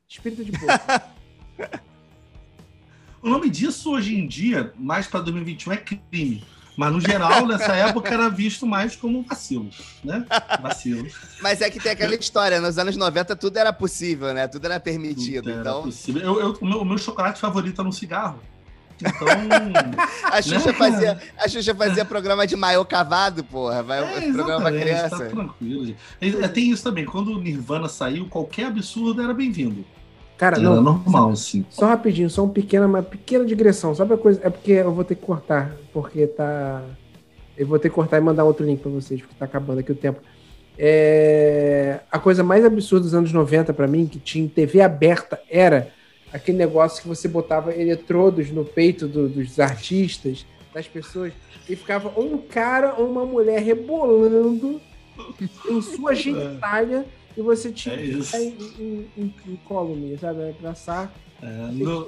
Espírito de porco. O nome disso hoje em dia, mais para 2021, é crime. Mas no geral, nessa época, era visto mais como um vacilo, né? Vacilo. Mas é que tem aquela história, nos anos 90 tudo era possível, né? Tudo era permitido. Tudo era então, possível. Eu, eu- o, meu, o meu chocolate favorito era um cigarro. Então. a Xuxa Né, fazia, a Xuxa fazia programa de maiô cavado, porra. Vai, É, programa pra exatamente, criança. Tá tranquilo, gente. Tem isso também. Quando o Nirvana saiu, qualquer absurdo era bem-vindo. Cara, Era não, normal, assim. Só rapidinho, só uma pequena, uma pequena digressão. Sabe a coisa? É porque eu vou ter que cortar, porque tá. Eu vou ter que cortar e mandar outro link pra vocês, porque tá acabando aqui o tempo. É... A coisa mais absurda dos anos 90 pra mim, que tinha em TV aberta, era aquele negócio que você botava eletrodos no peito do- dos artistas, das pessoas, e ficava um cara ou uma mulher rebolando em sua genitália e você tinha É que isso. em, em, em, em column, sabe? Traçar. É, no,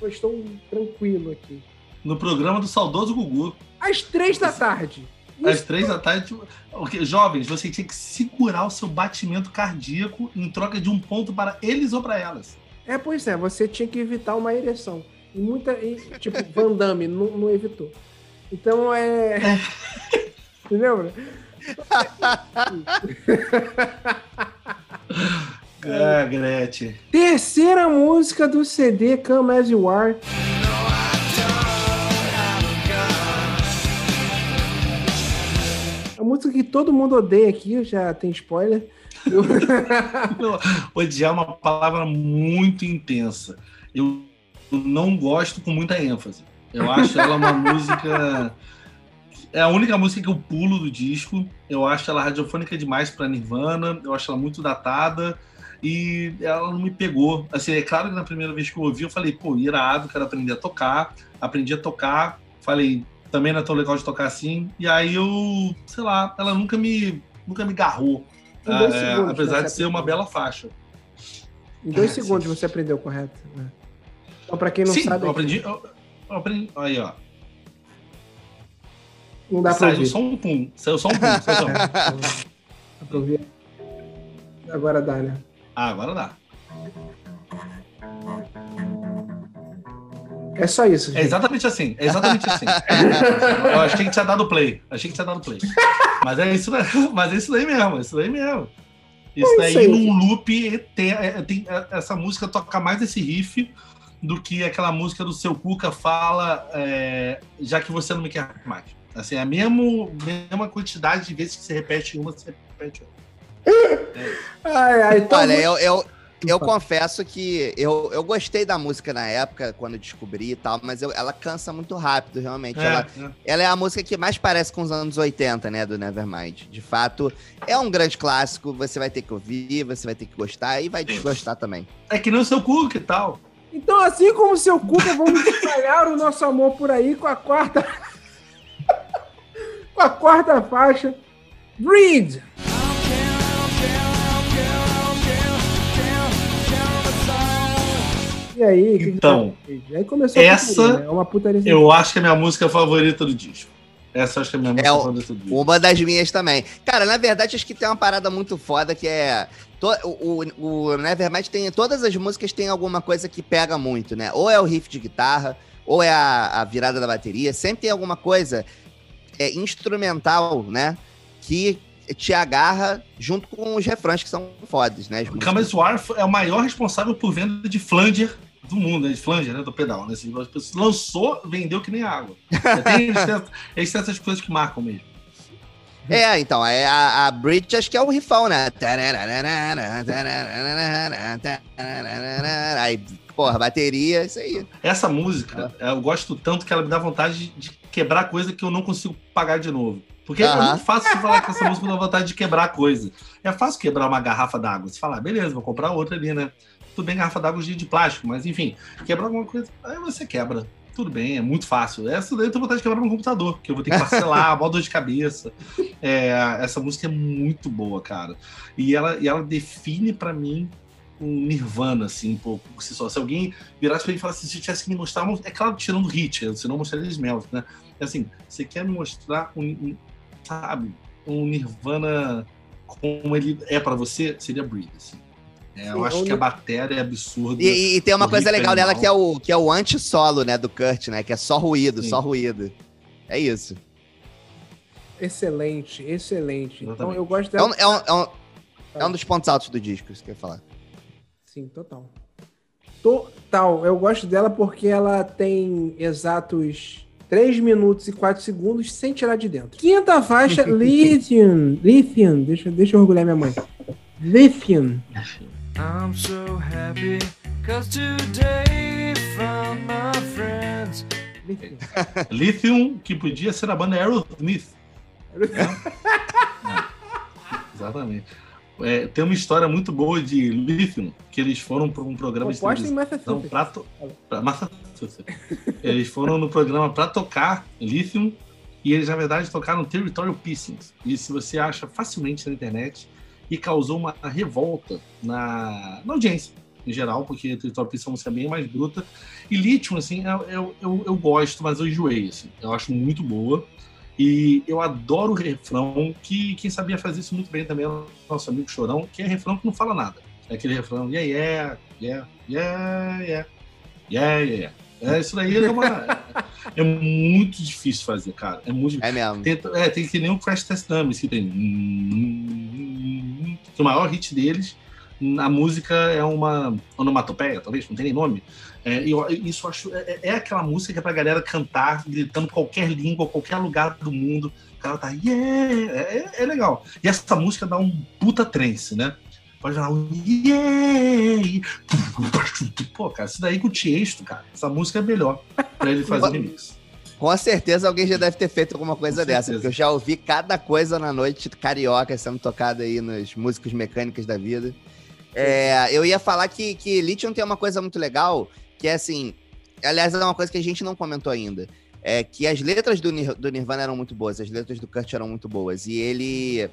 Eu estou tranquilo aqui. no programa do saudoso Gugu, Às três da tarde. às três da tarde, tipo, jovens, você tinha que segurar o seu batimento cardíaco em troca de um ponto para eles ou para elas. É, pois é, você tinha que evitar uma ereção. E muita. e, tipo, Van Damme não, não evitou. Então é. Entendeu? Ah, Gretchen. Terceira música do CD Come As You Are. A música que todo mundo odeia aqui, já tem spoiler. Odiar é uma palavra muito intensa. Eu não gosto com muita ênfase. Eu acho ela uma música. É a única música que eu pulo do disco. Eu acho ela radiofônica demais para Nirvana. Eu acho ela muito datada. E ela não me pegou. Assim, é claro que na primeira vez que eu ouvi, eu falei, pô, irado, quero aprender a tocar. Aprendi a tocar. Falei, também não é tão legal de tocar assim. E aí eu, sei lá, ela nunca me, nunca me garrou. Em dois É, segundos, apesar né, de ser uma bela faixa. Em dois Ah, segundos sim. você aprendeu correto. né? Então, pra quem não Sim, sabe, eu aprendi. Eu, eu aprendi. Aí, ó. Não dá pra Saiu ouvir. só um pum. Saiu só um pum. saiu só um. Dá pra ouvir. Agora dá, né? Ah, agora dá. É só isso. É gente. exatamente assim. É exatamente assim. Eu achei que tinha dado play. Achei que tinha dado play. Mas é isso, mas é isso daí mesmo. É isso daí mesmo. Isso É daí aí. num loop é, tem- é, essa música toca mais esse riff do que aquela música do seu Cuca fala é, já que você não me quer mais. Assim, é a mesmo, mesma quantidade de vezes que você repete uma, você repete outra. Ai, ai, então Olha, eu, eu, eu confesso que eu, eu gostei da música na época, quando eu descobri e tal, mas eu- ela cansa muito rápido, realmente. Ela, É, é. ela é a música que mais parece com os anos 80, né, do Nevermind. De fato, é um grande clássico, você vai ter que ouvir, você vai ter que gostar e vai desgostar também. É que nem o seu Cuca e tal. Então, assim como o seu Cuca, vamos espalhar o nosso amor por aí com a quarta. Com a quarta faixa. Breed! E aí, Então, E aí começou essa putaria, né? É uma putaria. Eu acho que é a minha música favorita do disco. Essa eu acho que é a minha música É favorita do disco. Uma das minhas também. Cara, na verdade, acho que tem uma parada muito foda que é. to- o, o, o Nevermind tem. Todas as músicas têm alguma coisa que pega muito, né? Ou é o riff de guitarra, ou é a, a virada da bateria. Sempre tem alguma coisa é, instrumental, né? Que te agarra junto com os refrões que são fodas, né? O War é o maior responsável por venda de flanger do mundo, né? De flanger, né? Do pedal, né? Assim, as pessoas- lançou, vendeu que nem água. Tem, eles, têm, eles têm essas coisas que marcam mesmo. É, então, é a, a Bridge acho que é o rifão, né? Aí, porra, bateria, isso aí. Essa música, eu gosto tanto que ela me dá vontade de- quebrar coisa que eu não consigo pagar de novo. Porque é muito fácil você falar que essa música dá vontade de quebrar coisa. É fácil quebrar uma garrafa d'água. Você fala, ah, beleza, vou comprar outra ali, né? Tudo bem, garrafa d'água de plástico, mas enfim, quebrar alguma coisa, aí você quebra. Tudo bem, é muito fácil. Essa daí eu tenho vontade de quebrar no computador, que eu vou ter que parcelar, mó dor de cabeça. É, essa música é muito boa, cara. E ela, e ela define para mim um nirvana, assim, um pouco. Se, só, se alguém virasse pra mim e falasse, se tivesse que me mostrar, é claro, tirando o hit, senão eu mostraria Smelt, né? É assim, você quer me mostrar um, um sabe, um nirvana como ele é para você, seria Breathe, assim. É, eu acho que a bateria é absurda. E, e tem uma coisa legal dela que é o, que é o anti-solo, né, do Kurt, né? Que é só ruído, Sim. só ruído. É isso. Excelente, excelente. Exatamente. Então eu gosto dela. É um, é, um, é, um, é um dos pontos altos do disco, isso que eu ia falar. Sim, total. Total. Eu gosto dela porque ela tem exatos 3 minutos e 4 segundos sem tirar de dentro. Quinta faixa, Lithium. Lithium. Deixa, deixa eu orgulhar minha mãe. Lithium. I'm so happy cause today found my friends. Lithium. Lithium, que podia ser a banda Aerosmith. é. Exatamente. É, tem uma história muito boa de Lithium, que eles foram para um programa Composta de televisão. Em Massachusetts. Pra, Massachusetts. eles foram no programa para tocar Lithium e eles, na verdade, tocaram Territorial Pissings. E se você acha facilmente na internet, e causou uma revolta na, na audiência em geral, porque Território Pissing é uma música bem mais bruta. E Lithium, assim, eu, eu, eu, eu, gosto, mas eu enjoei, assim. Eu acho muito boa. E eu adoro o refrão, que quem sabia fazer isso muito bem também é o nosso amigo Chorão, que é refrão que não fala nada. É aquele refrão, yeah, yeah, yeah, yeah, yeah, yeah, yeah. É, isso daí é, uma, é muito difícil fazer, cara. É muito É mesmo. Tem, é, tem que nem o Crash Test Dummies, que tem que o maior hit deles, a música é uma onomatopeia, talvez, não tem nem nome. É, eu, isso eu acho. É, é, aquela música que é pra galera cantar, gritando qualquer língua, qualquer lugar do mundo. O cara tá, yeah! É, é legal. E essa música dá um puta trance, né? Pode dar um yeah! Pô, cara, isso daí com o Tiesto, cara, essa música é melhor pra ele fazer remix. Com certeza alguém já deve ter feito alguma coisa dessa, porque eu já ouvi cada coisa na noite carioca sendo tocada aí nos músicos mecânicos da vida. É, eu ia falar que, que Lithium tem uma coisa muito legal, que é assim, aliás, é uma coisa que a gente não comentou ainda, é que as letras do, do Nirvana eram muito boas, as letras do Kurt eram muito boas, e ele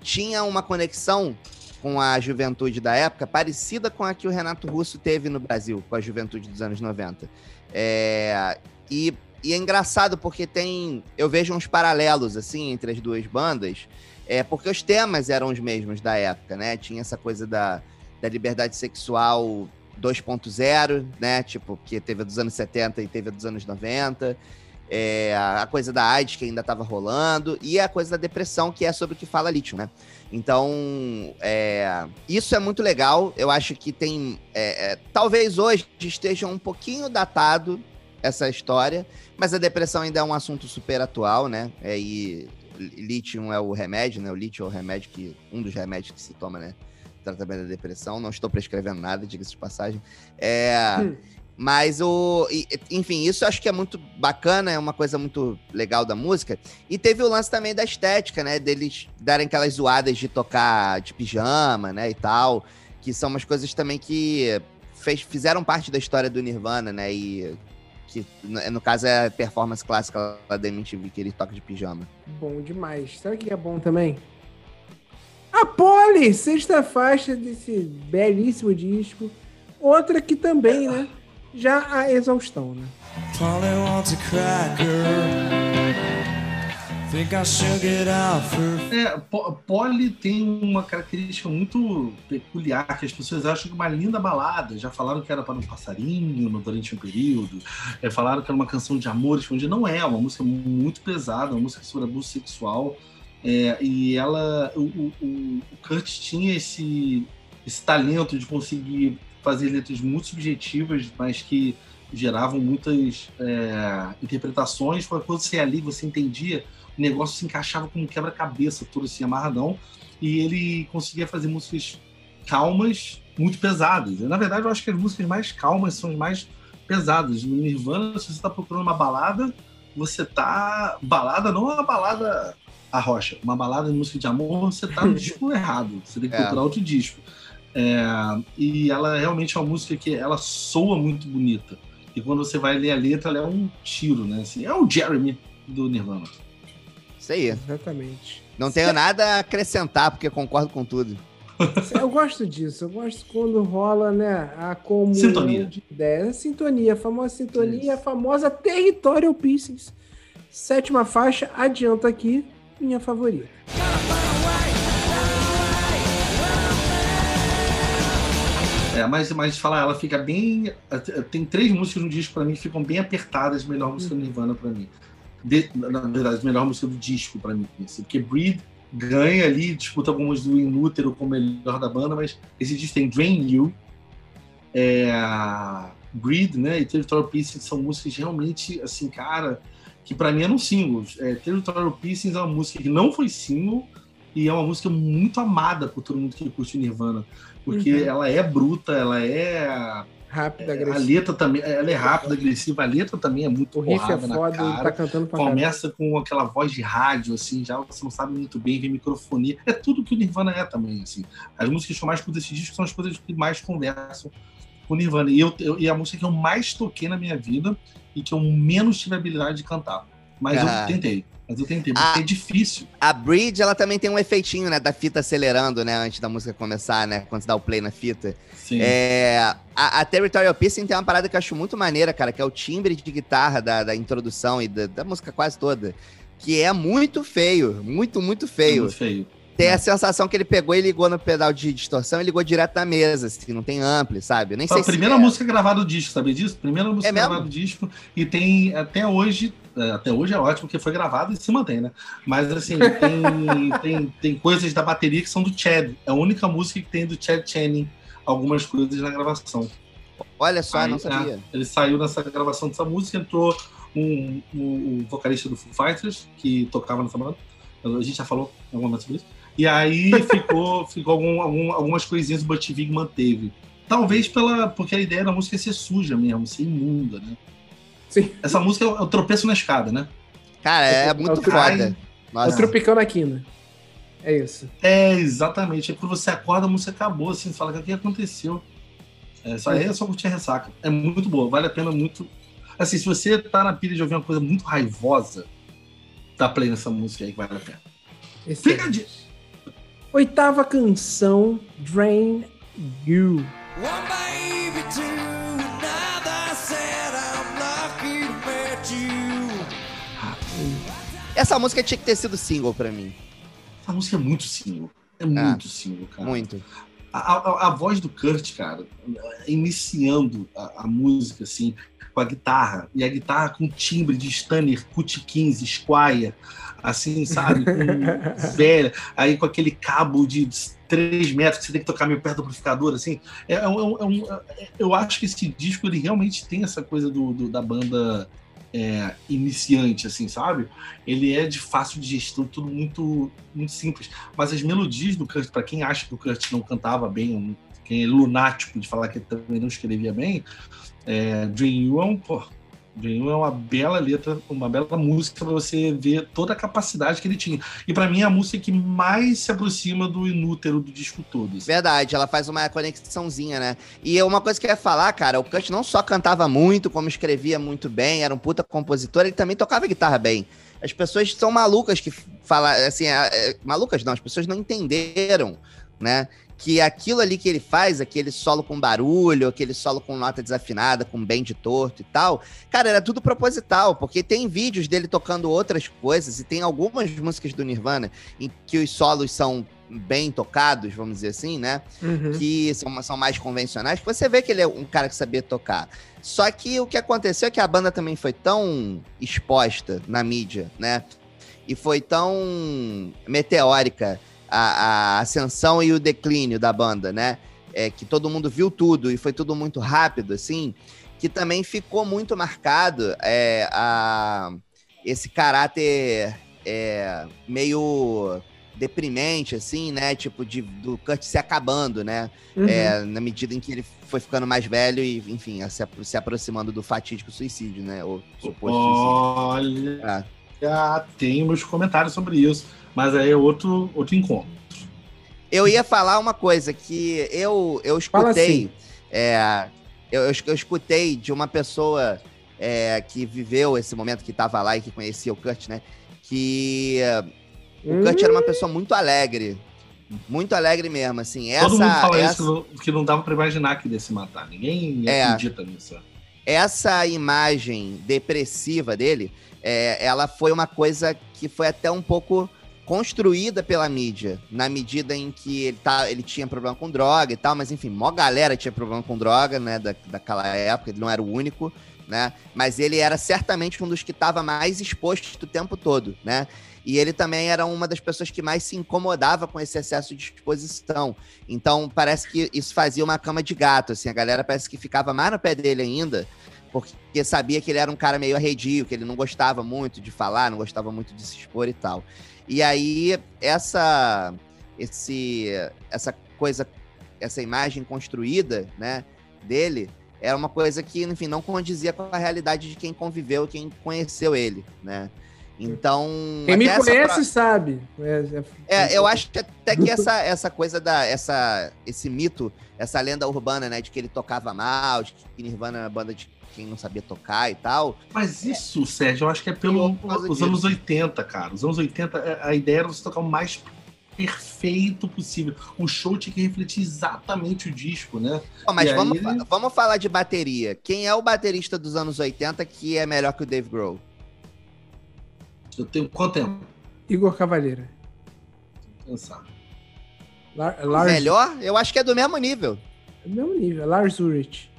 tinha uma conexão com a juventude da época parecida com a que o Renato Russo teve no Brasil, com a juventude dos anos 90. É, e e é engraçado porque tem. Eu vejo uns paralelos, assim, entre as duas bandas, é, porque os temas eram os mesmos da época, né? Tinha essa coisa da, da liberdade sexual 2.0, né? Tipo, que teve a dos anos 70 e teve a dos anos 90. É, a coisa da AIDS que ainda estava rolando, e a coisa da depressão, que é sobre o que fala Lítio, né? Então, é, isso é muito legal. Eu acho que tem. É, é talvez hoje esteja um pouquinho datado essa história, mas a depressão ainda é um assunto super atual, né? É, e lítio é o remédio, né? O lítio é o remédio que um dos remédios que se toma, né? Tratamento da depressão. Não estou prescrevendo nada, diga-se de passagem. É, hum. Mas o. Enfim, isso eu acho que é muito bacana, é uma coisa muito legal da música. E teve o lance também da estética, né? Deles darem aquelas zoadas de tocar de pijama, né? E tal. Que são umas coisas também que fez, fizeram parte da história do Nirvana, né? E que no caso é a performance clássica lá da MTV, que ele toca de pijama. Bom demais. Sabe o que é bom também? A Polly, sexta faixa desse belíssimo disco. Outra que também, né? Já a exaustão, né? Polly wants a cracker. É, Polly tem uma característica muito peculiar, que as pessoas acham que é uma linda balada. Já falaram que era para um passarinho durante um período, é, falaram que era uma canção de amor escondido. Não é, uma música muito pesada, uma música sobre abuso sexual. É, e ela, o, o, o Kurt tinha esse, esse talento de conseguir fazer letras muito subjetivas, mas que geravam muitas é, interpretações. Quando você ia ali, você entendia o negócio se encaixava como um quebra-cabeça, todo assim, amarradão, e ele conseguia fazer músicas calmas, muito pesadas. Na verdade, eu acho que as músicas mais calmas são as mais pesadas. No Nirvana, se você está procurando uma balada, você tá. Balada não é uma balada A Rocha, uma balada de música de amor, você tá no disco errado. Você tem que é. procurar outro disco. É, e ela realmente é uma música que ela soa muito bonita. E quando você vai ler a letra, ela é um tiro, né? Assim, é o Jeremy do Nirvana. Isso aí. Exatamente. Não tenho nada a acrescentar, porque concordo com tudo. Eu gosto disso, eu gosto quando rola, né, a comunhão sintonia. de ideias. A sintonia, a famosa sintonia, a famosa Territorial Pieces. Sétima faixa, adianta aqui, minha favorita. É, mas, mas falar, ela fica bem. Tem três músicas no disco para mim que ficam bem apertadas, melhor música do Nirvana para mim. De, na verdade, melhor música do disco para mim. Assim, porque Breed ganha ali, disputa algumas do Inútero como melhor da banda, mas esse disco tem Drain You, é, Breed, né, e Territorial Pieces são músicas realmente, assim, cara, que para mim eram singles. É, Territorial Pieces é uma música que não foi single e é uma música muito amada por todo mundo que curte Nirvana, porque uhum. ela é bruta, ela é Rápida, é, agressiva. A letra também, ela é rápida, agressiva. A letra também é muito o riff é foda, cara. Tá cantando pra Começa cara. com aquela voz de rádio, assim, já você não sabe muito bem, vem microfonia. É tudo que o Nirvana é também, assim. As músicas que eu mais curto desse disco são as coisas que mais conversam com o Nirvana. E, eu, eu, e a música que eu mais toquei na minha vida e que eu menos tive habilidade de cantar. Mas ah. eu tentei. Mas eu tentei, porque a, é difícil. A Bridge, ela também tem um efeitinho, né? Da fita acelerando, né? Antes da música começar, né? Quando você dá o play na fita. Sim. É, a, a Territorial Piercing tem uma parada que eu acho muito maneira, cara, que é o timbre de guitarra da, da introdução e da, da música quase toda. Que é muito feio. Muito, muito feio. É muito feio. Tem a sensação que ele pegou e ligou no pedal de distorção e ligou direto na mesa, assim, não tem ampli, sabe? nem sei a primeira se é. música gravada do disco, sabia disso? Primeira música é gravada do disco. E tem, até hoje, é, até hoje é ótimo, porque foi gravado e se mantém, né? Mas, assim, tem, tem, tem coisas da bateria que são do Chad. É a única música que tem do Chad Channing algumas coisas na gravação. Olha só, Aí, não sabia. É, ele saiu nessa gravação dessa música, entrou um, um, um, vocalista do Foo Fighters, que tocava nessa banda. A gente já falou em algum momento sobre isso. E aí ficou, ficou algum, algum, algumas coisinhas o Butch Vig manteve. Talvez pela, porque a ideia da música é ser suja mesmo, ser imunda, né? Sim. Essa música é o, é o tropeço na escada, né? Cara, é, é muito é foda. É o tropicão na quina. É isso. É, exatamente. É quando você acorda, a música acabou, assim, fala, o que aconteceu? É, só aí é só curtir a ressaca. É muito boa, vale a pena muito. Assim, se você tá na pilha de ouvir uma coisa muito raivosa, dá play nessa música aí que vale a pena. Fica de... Oitava canção, Drain You. One Essa música tinha que ter sido single pra mim. Essa música é muito single. É muito ah, single, cara. Muito. A, a, a, voz do Kurt, cara, iniciando a, a, música, assim, com a guitarra, e a guitarra com timbre de Stanley, Cut 15, Squire, assim, sabe? Com velha, aí com aquele cabo de 3 metros que você tem que tocar meio perto do amplificador, assim. É, é, é, um, é, eu acho que esse disco, ele realmente tem essa coisa do, do da banda é, iniciante, assim, sabe? Ele é de fácil digestão, tudo muito, muito simples. Mas as melodias do Kurt, para quem acha que o Kurt não cantava bem, quem é lunático de falar que também não escrevia bem, é, Dream You é um, pô, Dream é uma bela letra, uma bela música para você ver toda a capacidade que ele tinha. E para mim é a música que mais se aproxima do inútero do disco todo. Verdade, ela faz uma conexãozinha, né? E uma coisa que eu ia falar, cara, o Kurt não só cantava muito, como escrevia muito bem, era um puta compositor, ele também tocava guitarra bem. As pessoas são malucas que falam, assim, é, é, malucas não, as pessoas não entenderam, né? Que aquilo ali que ele faz, aquele solo com barulho, aquele solo com nota desafinada, com bend torto e tal, cara, era tudo proposital, porque tem vídeos dele tocando outras coisas e tem algumas músicas do Nirvana em que os solos são bem tocados, vamos dizer assim, né? Uhum. Que são, são mais convencionais, você vê que ele é um cara que sabia tocar. Só que o que aconteceu é que a banda também foi tão exposta na mídia, né? E foi tão meteórica a, a ascensão e o declínio da banda, né? É, que todo mundo viu tudo e foi tudo muito rápido, assim, que também ficou muito marcado é, a, esse caráter é, meio deprimente, assim, né? Tipo, de, do Kurt se acabando, né? Uhum. É, na medida em que ele foi ficando mais velho e, enfim, se, se aproximando do fatídico suicídio, né? Ou suposto Olha, suicídio. Ah. já tem meus comentários sobre isso Mas aí é outro, outro encontro. Eu ia falar uma coisa que eu, eu escutei. É, eu, eu, eu, escutei de uma pessoa é, que viveu esse momento, que estava lá e que conhecia o Kurt, né? Que o Kurt era uma pessoa muito alegre. Muito alegre mesmo, assim. Essa, Todo mundo fala essa... isso que não dava para imaginar que ele ia se matar. Ninguém é, acredita nisso. Essa imagem depressiva dele, é, ela foi uma coisa que foi até um pouco construída pela mídia, na medida em que ele, tá, ele tinha problema com droga e tal, mas enfim, mó galera tinha problema com droga, né, da, daquela época, ele não era o único, né, mas ele era certamente um dos que estava mais exposto o tempo todo, né, e ele também era uma das pessoas que mais se incomodava com esse excesso de exposição. Então, parece que isso fazia uma cama de gato, assim, a galera parece que ficava mais no pé dele ainda, porque sabia que ele era um cara meio arredio, que ele não gostava muito de falar, não gostava muito de se expor e tal. E aí, essa, esse, essa coisa, essa imagem construída, né, dele, era uma coisa que, enfim, não condizia com a realidade de quem conviveu, quem conheceu ele, né? Então. Quem me conhece pra... sabe. É, é, é, eu acho que até que essa, essa coisa da. Essa, esse mito, essa lenda urbana, né? De que ele tocava mal, de que Nirvana era banda de quem não sabia tocar e tal. Mas isso, é, Sérgio, eu acho que é pelos anos 80, cara. Os anos 80, é, a ideia era você tocar o mais perfeito possível. O show tinha que refletir exatamente o disco, né? Oh, mas vamos, aí... vamos falar de bateria. Quem é o baterista dos anos 80 que é melhor que o Dave Grohl? Eu tenho quanto tempo? Igor Cavalheira. Pensar. Lars... Melhor? Eu acho que é do mesmo nível. É do mesmo nível. Lars Ulrich.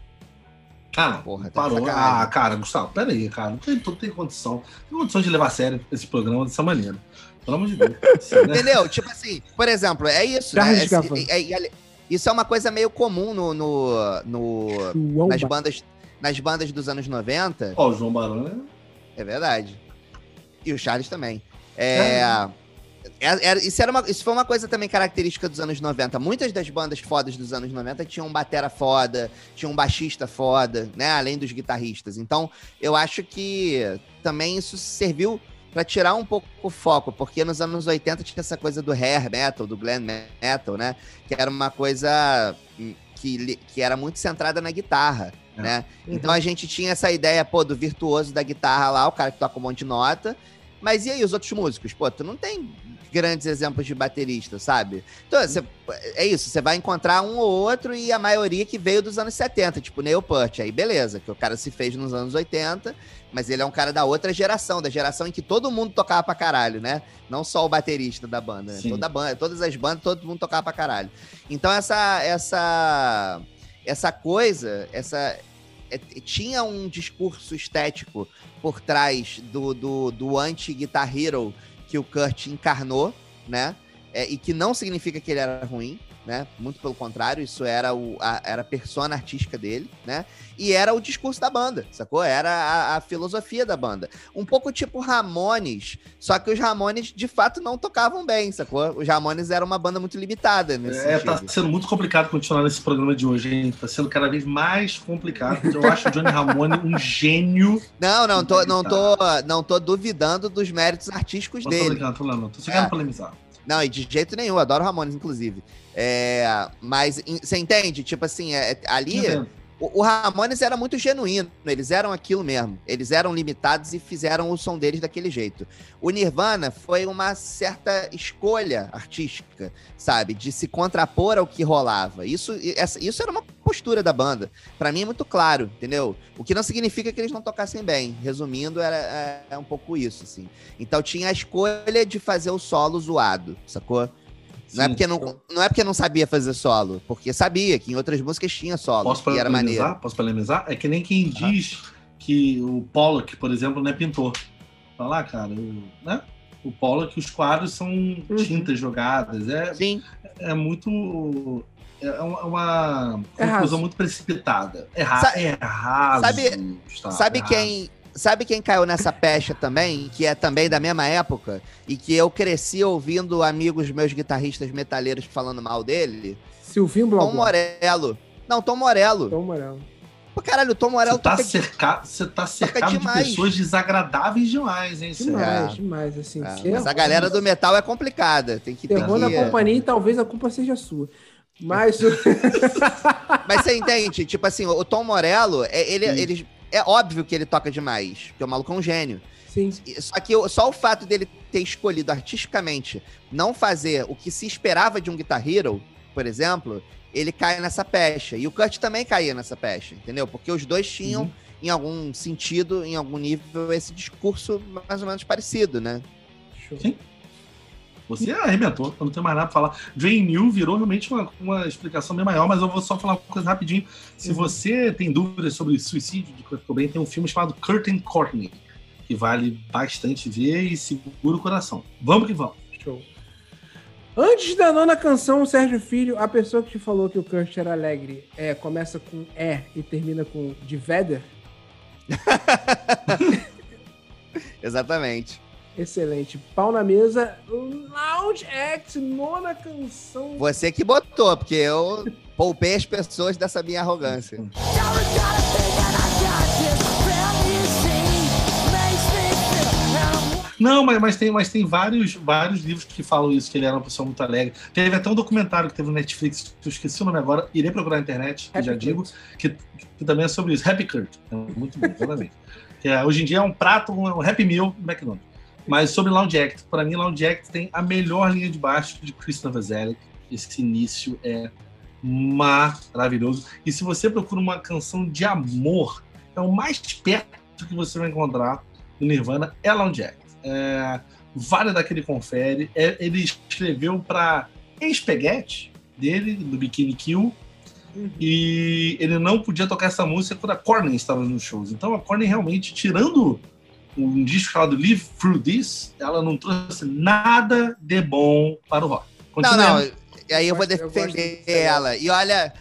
Cara, Porra, tá parou. Ah, cara, Gustavo, pera aí, cara. Não tem, não tem condição. Não tem condição de levar a sério esse programa dessa maneira. Pelo amor de Deus. Assim, né? Entendeu? Tipo assim, por exemplo, é isso. Né? É, é, é, isso é uma coisa meio comum no, no, no nas, bandas, nas bandas dos anos 90. Ó, o João Barão né? É verdade. E o Charles também. É. é. É, era, isso, era uma, isso foi uma coisa também característica dos anos 90. Muitas das bandas fodas dos anos 90 tinham um batera foda, tinham um baixista foda, né? Além dos guitarristas. Então, eu acho que também isso serviu para tirar um pouco o foco, porque nos anos 80 tinha essa coisa do hair metal, do glam metal, né? Que era uma coisa que, que era muito centrada na guitarra, é. né? Uhum. Então a gente tinha essa ideia, pô, do virtuoso da guitarra lá, o cara que toca um monte de nota, mas e aí os outros músicos? Pô, tu não tem grandes exemplos de baterista, sabe? Então, você, é isso, você vai encontrar um ou outro e a maioria que veio dos anos 70, tipo Neil Peart. Aí beleza, que o cara se fez nos anos 80, mas ele é um cara da outra geração, da geração em que todo mundo tocava pra caralho, né? Não só o baterista da banda, né? Toda banda, todas as bandas, todo mundo tocava pra caralho. Então essa essa essa coisa, essa tinha um discurso estético por trás do, do, do anti-Guitar Hero que o Kurt encarnou, né? É, e que não significa que ele era ruim, né? Muito pelo contrário, isso era, o, a, era a persona artística dele, né? E era o discurso da banda, sacou? Era a, a, filosofia da banda. Um pouco tipo Ramones, só que os Ramones de fato não tocavam bem, sacou? Os Ramones eram uma banda muito limitada nesse É, tá sentido. tá sendo muito complicado continuar nesse programa de hoje, hein? Tá sendo cada vez mais complicado. Eu acho o Johnny Ramone um gênio. Não, não tô, não tô, não tô duvidando dos méritos artísticos não dele. Tô, tô, tô, tô só querendo é. polemizar. Não, e de jeito nenhum, adoro Ramones, inclusive. É, mas você entende? Tipo assim, é, é ali. O, o Ramones era muito genuíno, eles eram aquilo mesmo. Eles eram limitados e fizeram o som deles daquele jeito. O Nirvana foi uma certa escolha artística, sabe? De se contrapor ao que rolava. Isso, essa, isso era uma postura da banda. para mim é muito claro, entendeu? O que não significa que eles não tocassem bem. Resumindo, era, é, é um pouco isso, assim. Então tinha a escolha de fazer o solo zoado, sacou? Não é, porque não, não é porque não sabia fazer solo, porque sabia que em outras músicas tinha solo. Posso e era maneiro. Posso polemizar? É que nem quem diz que o Pollock, por exemplo, não é pintor. Falar, cara, né? O Pollock, os quadros são uhum. tintas jogadas. É, Sim. é muito. É uma é conclusão muito precipitada. É, ra Sa é raso. Sabe, sabe é quem Sabe quem caiu nessa pecha também, que é também da mesma época, e que eu cresci ouvindo amigos meus guitarristas metaleiros falando mal dele? Silvinho Blá Tom Morello. Não, Tom Morello. Tom Morello. Pô, caralho, o Tom Morello Você tá, toca- cerca... você tá cercado de pessoas desagradáveis demais, hein? Demais, É. demais, assim. Ah, se mas é- a galera do metal é complicada. Tem que ter. Terror na que- companhia e talvez a culpa seja sua. Mas Mas você entende? Tipo assim, o Tom Morello, é, ele, Sim. ele, é óbvio que ele toca demais, porque o maluco é um gênio. sim, Só que o- só o fato dele ter escolhido artisticamente não fazer o que se esperava de um Guitar Hero, por exemplo, ele cai nessa pecha. E o Kurt também caía nessa pecha, entendeu? Porque os dois tinham, Uhum. em algum sentido, em algum nível, esse discurso mais ou menos parecido, né? show. Sim. Você arrebentou, eu não tenho mais nada pra falar. Drain New virou realmente uma, uma explicação bem maior, mas eu vou só falar uma coisa rapidinho. Se Uhum. você tem dúvidas sobre suicídio de Kurt Cobain, tem um filme chamado Curtain Courtney, que vale bastante ver e segura o coração. Vamos que vamos. Show. Antes da nona canção, Sérgio Filho, a pessoa que te falou que o Kurt era alegre é, começa com E e termina com de Vedder. Exatamente. Excelente. Pau na mesa. Lounge Act, nona canção. Você que botou, porque eu poupei as pessoas dessa minha arrogância. Não, mas, mas tem, mas tem vários, vários livros que falam isso, que ele era uma pessoa muito alegre. Teve até um documentário que teve no Netflix, que eu esqueci o nome agora, irei procurar na internet, já Kurt. digo, que, que também é sobre isso. Happy Kurt. É muito bom, exatamente. Que é, hoje em dia é um prato, um, um Happy Meal do McDonald's. Mas sobre Lounge Act, para mim, Lounge Act tem a melhor linha de baixo de Chris Novoselic. Esse início é maravilhoso. E se você procura uma canção de amor, é o mais perto que você vai encontrar do Nirvana, é Lounge Act. É, vale daquele confere. É, ele escreveu para ex-peguete dele, do Bikini Kill, Uhum. e ele não podia tocar essa música quando a Cornyn estava nos shows. Então a Cornyn realmente, tirando um disco chamado Live Through This, ela não trouxe nada de bom para o rock. Não, Continuemos. não. E aí eu, Eu vou eu defender do ela. E olha,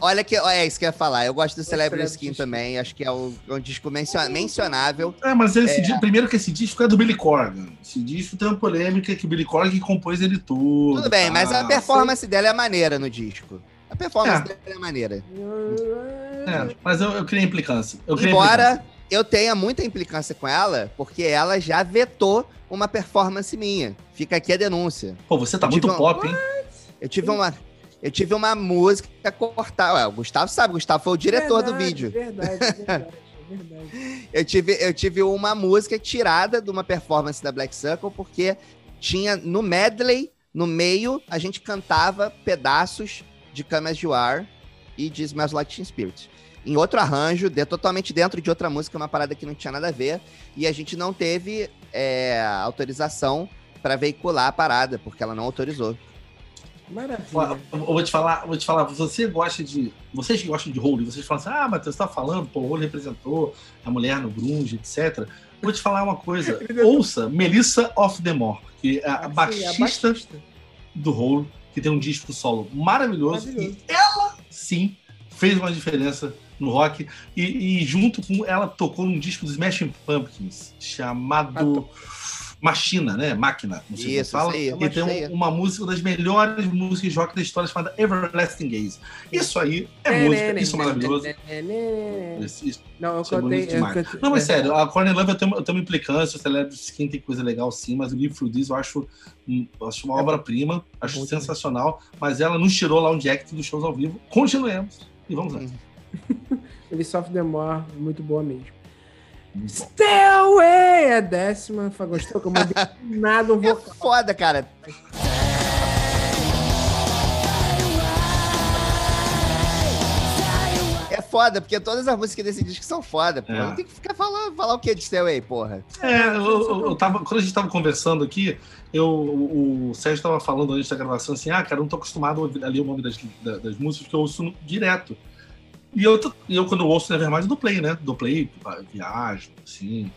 olha que ó, é isso que eu ia falar. Eu gosto do Celebrity Celebrity Skin Skin. também. Acho que é um, um disco mencio- mencionável. É, mas esse di- primeiro que esse disco é do Billy Corgan. Esse disco tem uma polêmica que o Billy Corgan compôs ele tudo. Tudo bem, mas a tá? performance dela é maneira no disco. A performance É. dela é maneira. É, mas eu, eu criei implicância. Eu criei Embora eu tenha muita implicância com ela, porque ela já vetou uma performance minha. Fica aqui a denúncia. Pô, você tá Eu muito um- pop, hein? Eu tive uma. Eu tive uma música cortar. Ué, o Gustavo sabe, o Gustavo foi o diretor do Verdade, vídeo. Verdade, verdade, verdade. Eu tive, eu tive uma música tirada de uma performance da Black Circle, porque tinha no medley, no meio, a gente cantava pedaços de Come As You Are e de Smells Like Teen Spirit. Em outro arranjo, de- totalmente dentro de outra música, uma parada que não tinha nada a ver. E a gente não teve é, autorização para veicular a parada, porque ela não autorizou. Maravilha. Eu vou te falar, vou te falar, você gosta de. Vocês que gostam de Hole, vocês falam assim, ah, Matheus, você tá falando, pô, o Hole representou a mulher no grunge, etc. Vou te falar uma coisa. Ouça Melissa of the More, que é a, Ah, sim, a baixista do Hole, que tem um disco solo maravilhoso. Maravilhoso. E ela, sim, fez uma diferença no rock. E, e junto com ela tocou num disco dos Smashing Pumpkins, chamado Machina, né? Máquina, não sei Isso, fala. isso aí. E tem um- uma música uma das melhores músicas de rock da história chamada Everlasting Gaze. Isso aí é música, isso é maravilhoso. Isso- isso- Não, eu Isso é cantei. bonito eu Não, mas é. sério, a Corner Love eu tenho, eu tenho uma implicância, o Celebrity Skin tem coisa legal sim, mas o Live Through This eu acho, acho uma É obra-prima, acho sensacional, mas ela nos tirou lá um jack dos shows ao vivo. Continuemos e vamos lá. Ele sofre demora, muito boa mesmo. Muito bom. Stairway! É décima. Gostou? Que eu mandei nada um É vocal. foda, cara. É foda, porque todas as músicas desse disco são foda. É. Não tem que ficar falando, falar o que de Stairway, porra. É, eu, eu- eu tava, quando a gente tava conversando aqui, eu, o, o Sérgio tava falando antes da gravação assim, ah, cara, eu não tô acostumado a ler o nome das, da- das músicas que eu ouço direto. E eu, e eu, quando eu ouço Nevermind, eu dou play, né? Dou play, viajo, assim.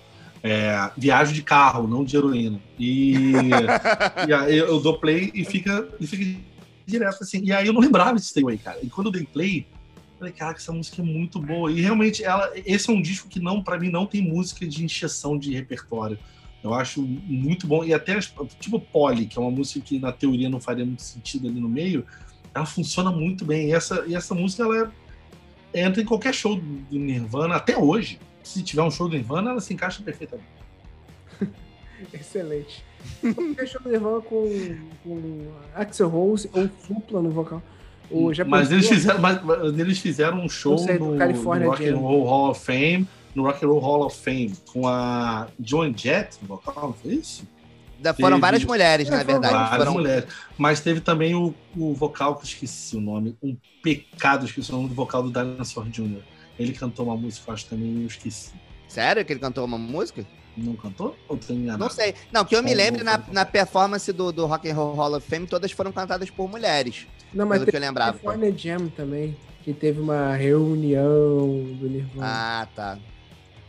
É, viajo de carro, não de heroína. E, e aí eu dou play e fica, e fica direto assim. E aí eu não lembrava de Stay Away, cara. E quando eu dei play, eu falei, caraca, essa música é muito boa. E realmente, ela, esse é um disco que não, para mim, não tem música de encheção de repertório. Eu acho muito bom. E até, tipo, Polly, que é uma música que na teoria não faria muito sentido ali no meio, ela funciona muito bem. E essa, e essa música, ela é, entra em qualquer show do Nirvana, até hoje. Se tiver um show do Nirvana, ela se encaixa perfeitamente. Excelente. Show do Nirvana com, com Axel Rose ou Supla no vocal. O, já mas, eles fizeram, mas, mas eles fizeram um show sei, no, California no Rock and. Roll Hall of Fame, no Rock and Roll Hall of Fame, com a Joan Jett no vocal, não foi isso? Foram Teve- várias mulheres, É, na foram verdade. Várias Foram... mulheres. Mas teve também o, o vocal, que eu esqueci o nome, um pecado, esqueci o nome do vocal do Dinosaur Jr. Ele cantou uma música, eu acho também, eu esqueci. Sério que ele cantou uma música? Não cantou? Ou tem enganado? Não sei. Não, que eu me lembro, na, na performance do, do Rock and Roll Hall of Fame, todas foram cantadas por mulheres. Não, mas Pelo que eu lembrava. California Jam também, que teve uma reunião do Nirvana. Ah, tá.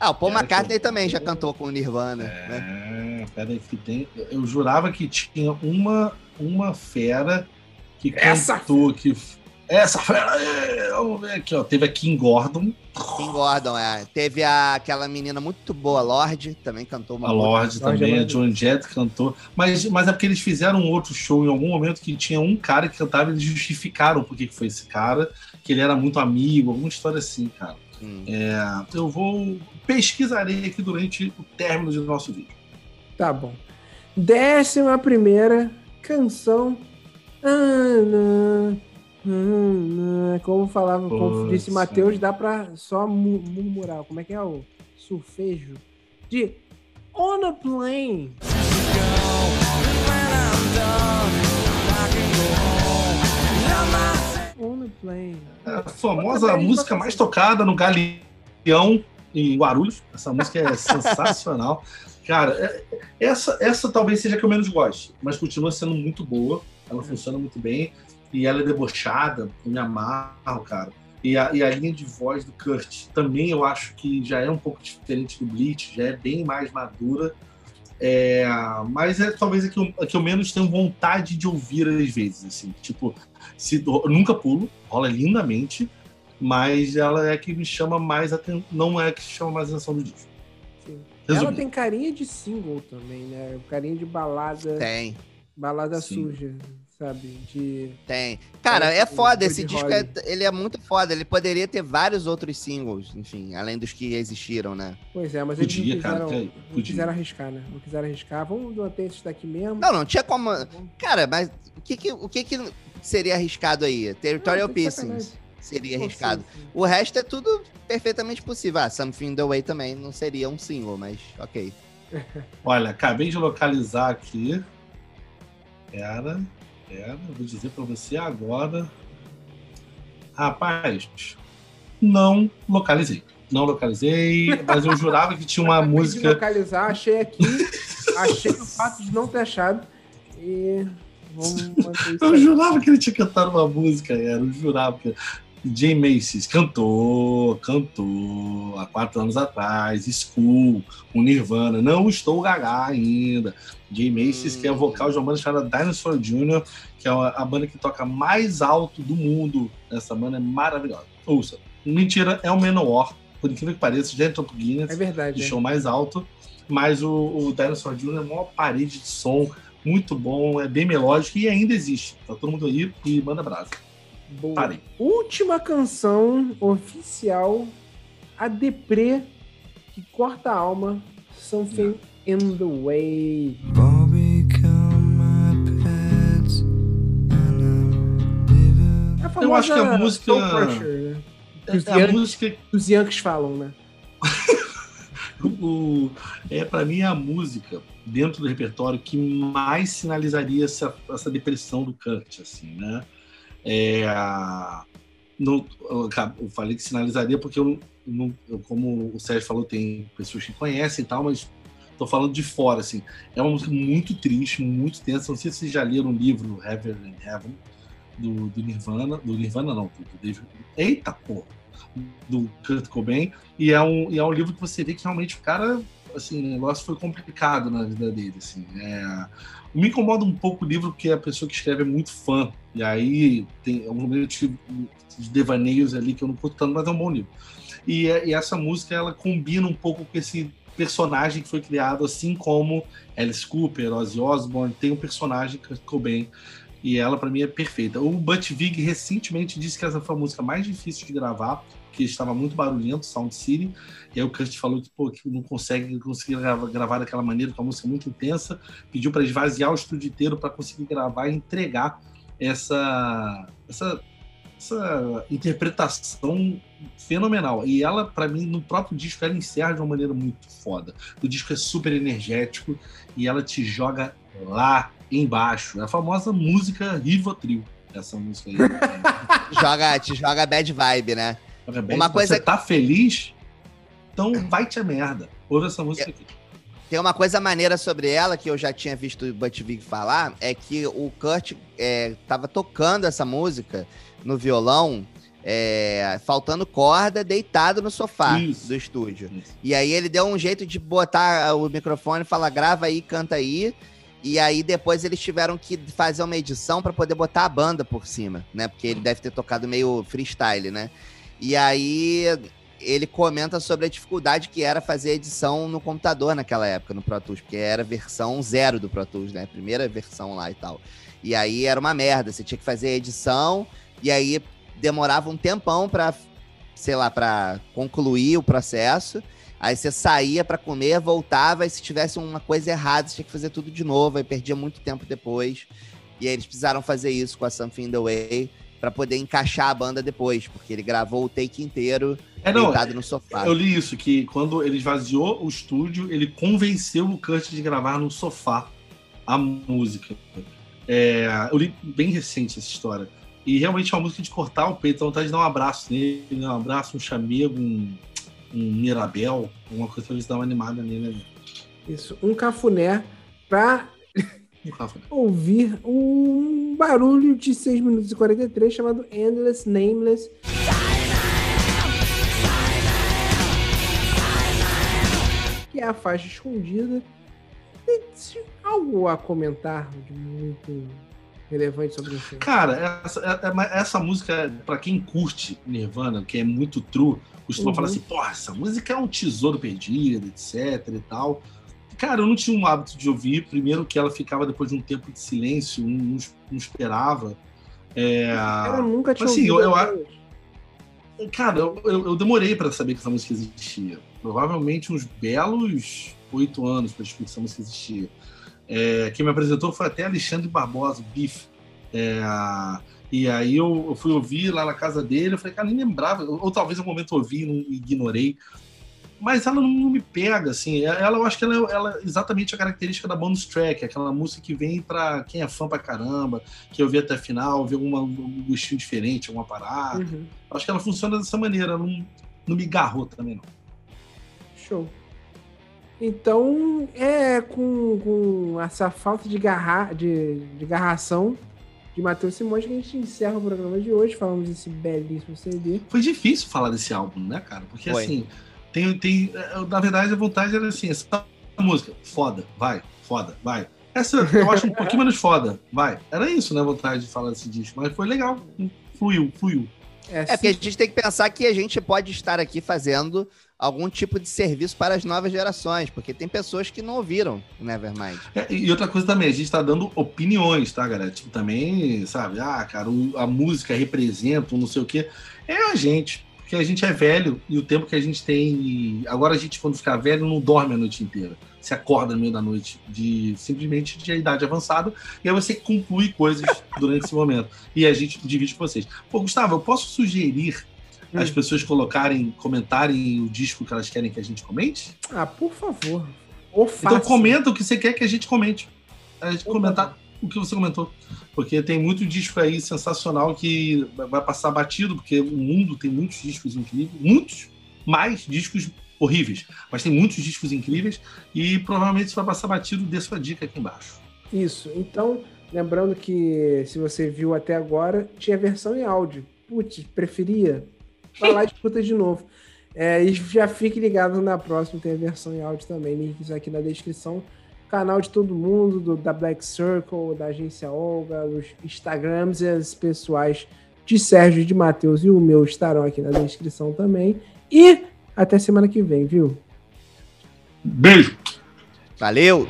Ah, o Paul Era McCartney que- também já cantou com o Nirvana. né? É, peraí, que tem. Eu jurava que tinha uma, uma fera que Essa cantou que. Essa fera! é, Vamos ver aqui, ó. Teve a Kim Gordon, Kim Gordon, é. Teve a, aquela menina muito boa, Lorde, também cantou uma a Lorde Lorde também, é a Joan Jett cantou. Mas, mas é porque eles fizeram um outro show em algum momento que tinha um cara que cantava e eles justificaram por que foi esse cara, que ele era muito amigo, alguma história assim, cara. Hum. É, eu vou. Pesquisarei aqui durante o término do nosso vídeo. Tá bom. Décima primeira canção. Ana, Ana. Como falava, como Poxa. disse Matheus, dá pra só mu- murmurar. Como é que é o surfejo? De On a Plane. On a Plane. É a famosa música mais tocada no Galeão em Guarulhos. Essa música é sensacional. Cara, é- essa, essa talvez seja a que eu menos gosto, mas continua sendo muito boa. Ela funciona muito bem. E ela é debochada, eu me amarro, cara. E a, e a linha de voz do Kurt também eu acho que já é um pouco diferente do Bleach, já é bem mais madura. É, mas é talvez a que, eu, a que eu menos tenho vontade de ouvir às vezes. Assim. Tipo, se, nunca pulo, rola lindamente, mas ela é a que me chama mais atenção. Não é a que chama mais atenção do disco. Sim. Ela tem carinha de single também, né? Carinha de balada, Tem, balada Sim. suja, sabe? De tem. Cara, é Parece foda. Esse disco é, ele é muito foda. Ele poderia ter vários outros singles, enfim, além dos que existiram, né? Pois é, mas Podia, eles não cara, quiseram, que- não quiseram arriscar, né? Não quiseram arriscar. Vamos manter isso daqui mesmo. Não, não tinha como. Cara, mas o que que, o que, que seria arriscado aí? Territorial Não, Pieces seria arriscado. sim, sim. O resto é tudo perfeitamente possível. Ah, Something the Way também não seria um single, mas ok. Olha, acabei de localizar aqui. Pera, eu vou dizer pra você agora. Rapaz, não localizei. Não localizei, mas eu jurava que tinha uma de música. localizar, achei aqui, achei o fato de não ter achado. E Eu jurava que ele tinha cantado uma música, era, eu jurava que. Jay Macy's cantou, cantou há quatro anos atrás, School, com Nirvana, não estou gaga ainda. Jay Macy's, que é o vocal de uma banda chamada Dinosaur Jr., que é a banda que toca mais alto do mundo. Essa banda é maravilhosa. Ouça, mentira, é o Menor, por incrível que pareça, já entrou pro Guinness É verdade. de é. show mais alto, mas o, o Dinosaur Jr. é uma parede de som muito bom, é bem melódico e ainda existe. Tá todo mundo aí e manda brasa. Boa. Parei. Última canção oficial, a Deprê, que corta a alma, Something in the Way. Living. É Eu acho que a famosa música- Crusher, né? Os É a Yankees- música Os Yankees falam, né? o, é para mim é a música dentro do repertório que mais sinalizaria essa, essa depressão do Kurt, assim, né? É, a- não, eu falei que sinalizaria porque eu, não, eu, como o Sérgio falou, tem pessoas que conhecem e tal, mas tô falando de fora, assim. É uma música muito triste, muito tensa. Não sei se vocês já leram o livro Heaven and Heaven do, do Nirvana, do Nirvana não, do, David. Eita porra! Do Kurt Cobain. E é um, e é um livro que você vê que realmente o cara, assim, o negócio foi complicado na vida dele, assim. É, me incomoda um pouco o livro porque a pessoa que escreve é muito fã. E aí tem um momento de, de devaneios ali que eu não curto tanto, mas é um bom livro. E, é- e essa música, ela combina um pouco com esse personagem que foi criado, assim como Alice Cooper, Ozzy Osbourne, tem um personagem Kurt Cobain e ela para mim é perfeita. O Butch Vig recentemente disse que essa foi a música mais difícil de gravar porque estava muito barulhento, Sound City. E aí o Kurt falou que, pô, que não consegue conseguir gravar, gravar daquela maneira, com a música muito intensa. Pediu para esvaziar o estúdio inteiro para conseguir gravar e entregar essa, essa, essa interpretação fenomenal. E ela, para mim, no próprio disco, ela encerra de uma maneira muito foda. O disco é super energético e ela te joga lá embaixo. É a famosa música Rivotril. Essa música aí. Joga, te joga bad vibe, né? Joga bem. Uma Se coisa- Você tá feliz? Então vai te a merda. Ouve essa música aqui. Tem uma coisa maneira sobre ela que eu já tinha visto o Butch Vig falar, é que o Kurt é, tava tocando essa música no violão, é, faltando corda, deitado no sofá Isso. do estúdio. Isso. E aí ele deu um jeito de botar o microfone e falar, grava aí, canta aí. E aí depois eles tiveram que fazer uma edição para poder botar a banda por cima, né? Porque ele deve ter tocado meio freestyle, né? E aí ele comenta sobre a dificuldade que era fazer edição no computador naquela época, no Pro Tools, porque era versão zero do Pro Tools, né? Primeira versão lá e tal. E aí era uma merda, você tinha que fazer a edição e aí demorava um tempão pra, sei lá, pra concluir o processo. Aí você saía pra comer, voltava, e se tivesse uma coisa errada, você tinha que fazer tudo de novo, aí perdia muito tempo depois. E aí eles precisaram fazer isso com a Something in the Way pra poder encaixar a banda depois, porque ele gravou o take inteiro É, não, deitado no sofá. eu li isso, que quando ele esvaziou o estúdio, ele convenceu o Kurt de gravar no sofá a música. É, eu li bem recente essa história. E realmente é uma música de cortar o peito, dá vontade de dar um abraço nele, dar um abraço, um chamego, um, um Mirabel, alguma coisa pra eles dar uma animada nele. né? Isso, um cafuné pra Rafa? ouvir um barulho de 6 minutos e 43 chamado Endless Nameless. Que é a faixa escondida. E algo a comentar de muito relevante sobre isso? Cara, essa, é- é- essa música, pra quem curte Nirvana, que é muito true, costuma Uhum. falar assim, porra, essa música é um tesouro perdido, etc e tal. Cara, eu não tinha um hábito de ouvir. Primeiro que ela ficava depois de um tempo de silêncio, não, não- esperava. É, Eu nunca tinha assim, ouvido eu- eu. Cara, eu, eu- demorei pra saber que essa música existia. Provavelmente uns belos oito anos pra descobrir que essa música existia. É, quem me apresentou foi até Alexandre Barbosa, Biff. É, e aí eu, eu fui ouvir lá na casa dele, eu falei, cara, nem lembrava. Ou, ou talvez um momento ouvi e não ignorei. Mas ela não, não me pega, assim. Ela, eu acho que ela, é- ela é exatamente a característica da bonus track, aquela música que vem pra quem é fã pra caramba, que eu vi até a final, vê alguma, um gostinho diferente, alguma parada. Uhum. Acho que ela funciona dessa maneira, não, não me garrou também, não. Show. Então, é com, com essa falta de, garra, de, de garração de Matheus Simões que a gente encerra o programa de hoje. Falamos desse belíssimo CD. Foi difícil falar desse álbum, né, cara? Porque Foi. assim, tem, tem. eh, Na verdade, a vontade era assim, essa música, foda, vai, foda, vai. Essa eu acho um pouquinho menos foda, vai. Era isso, né, a vontade de falar desse disco. Mas foi legal, fluiu, fluiu. É porque a gente tem que pensar que a gente pode estar aqui fazendo algum tipo de serviço para as novas gerações, porque tem pessoas que não ouviram o Nevermind. É, e outra coisa também, a gente tá dando opiniões, tá, galera? Tipo, também, sabe, ah, cara, o- a música representa um não sei o quê. É a gente, porque a gente é velho e o tempo que a gente tem. Agora a gente, quando ficar velho, não dorme a noite inteira. Se acorda no meio da noite, de simplesmente de idade avançada, e aí você conclui coisas durante esse momento. E a gente divide com vocês. Pô, Gustavo, eu posso sugerir Hum. as pessoas colocarem, comentarem o disco que elas querem que a gente comente? Ah, por favor. Ou. Então comenta o que você quer que a gente comente. A gente comentar o que você comentou. Porque tem muito disco aí sensacional que vai passar batido, porque o mundo tem muitos discos incríveis, muitos mais discos horríveis, mas tem muitos discos incríveis e provavelmente isso vai passar batido, dê sua dica aqui embaixo. Isso. Então, lembrando que se você viu até agora, tinha versão em áudio. Putz, preferia? Vai lá e escuta de novo. É, e já fique ligado na próxima, tem a versão em áudio também. Links aqui na descrição. Canal de todo mundo, do, da Black Circle, da agência Olga, os Instagrams e as pessoais de Sérgio, de Matheus e o meu estarão aqui na descrição também. E até semana que vem, viu? Beijo! Valeu!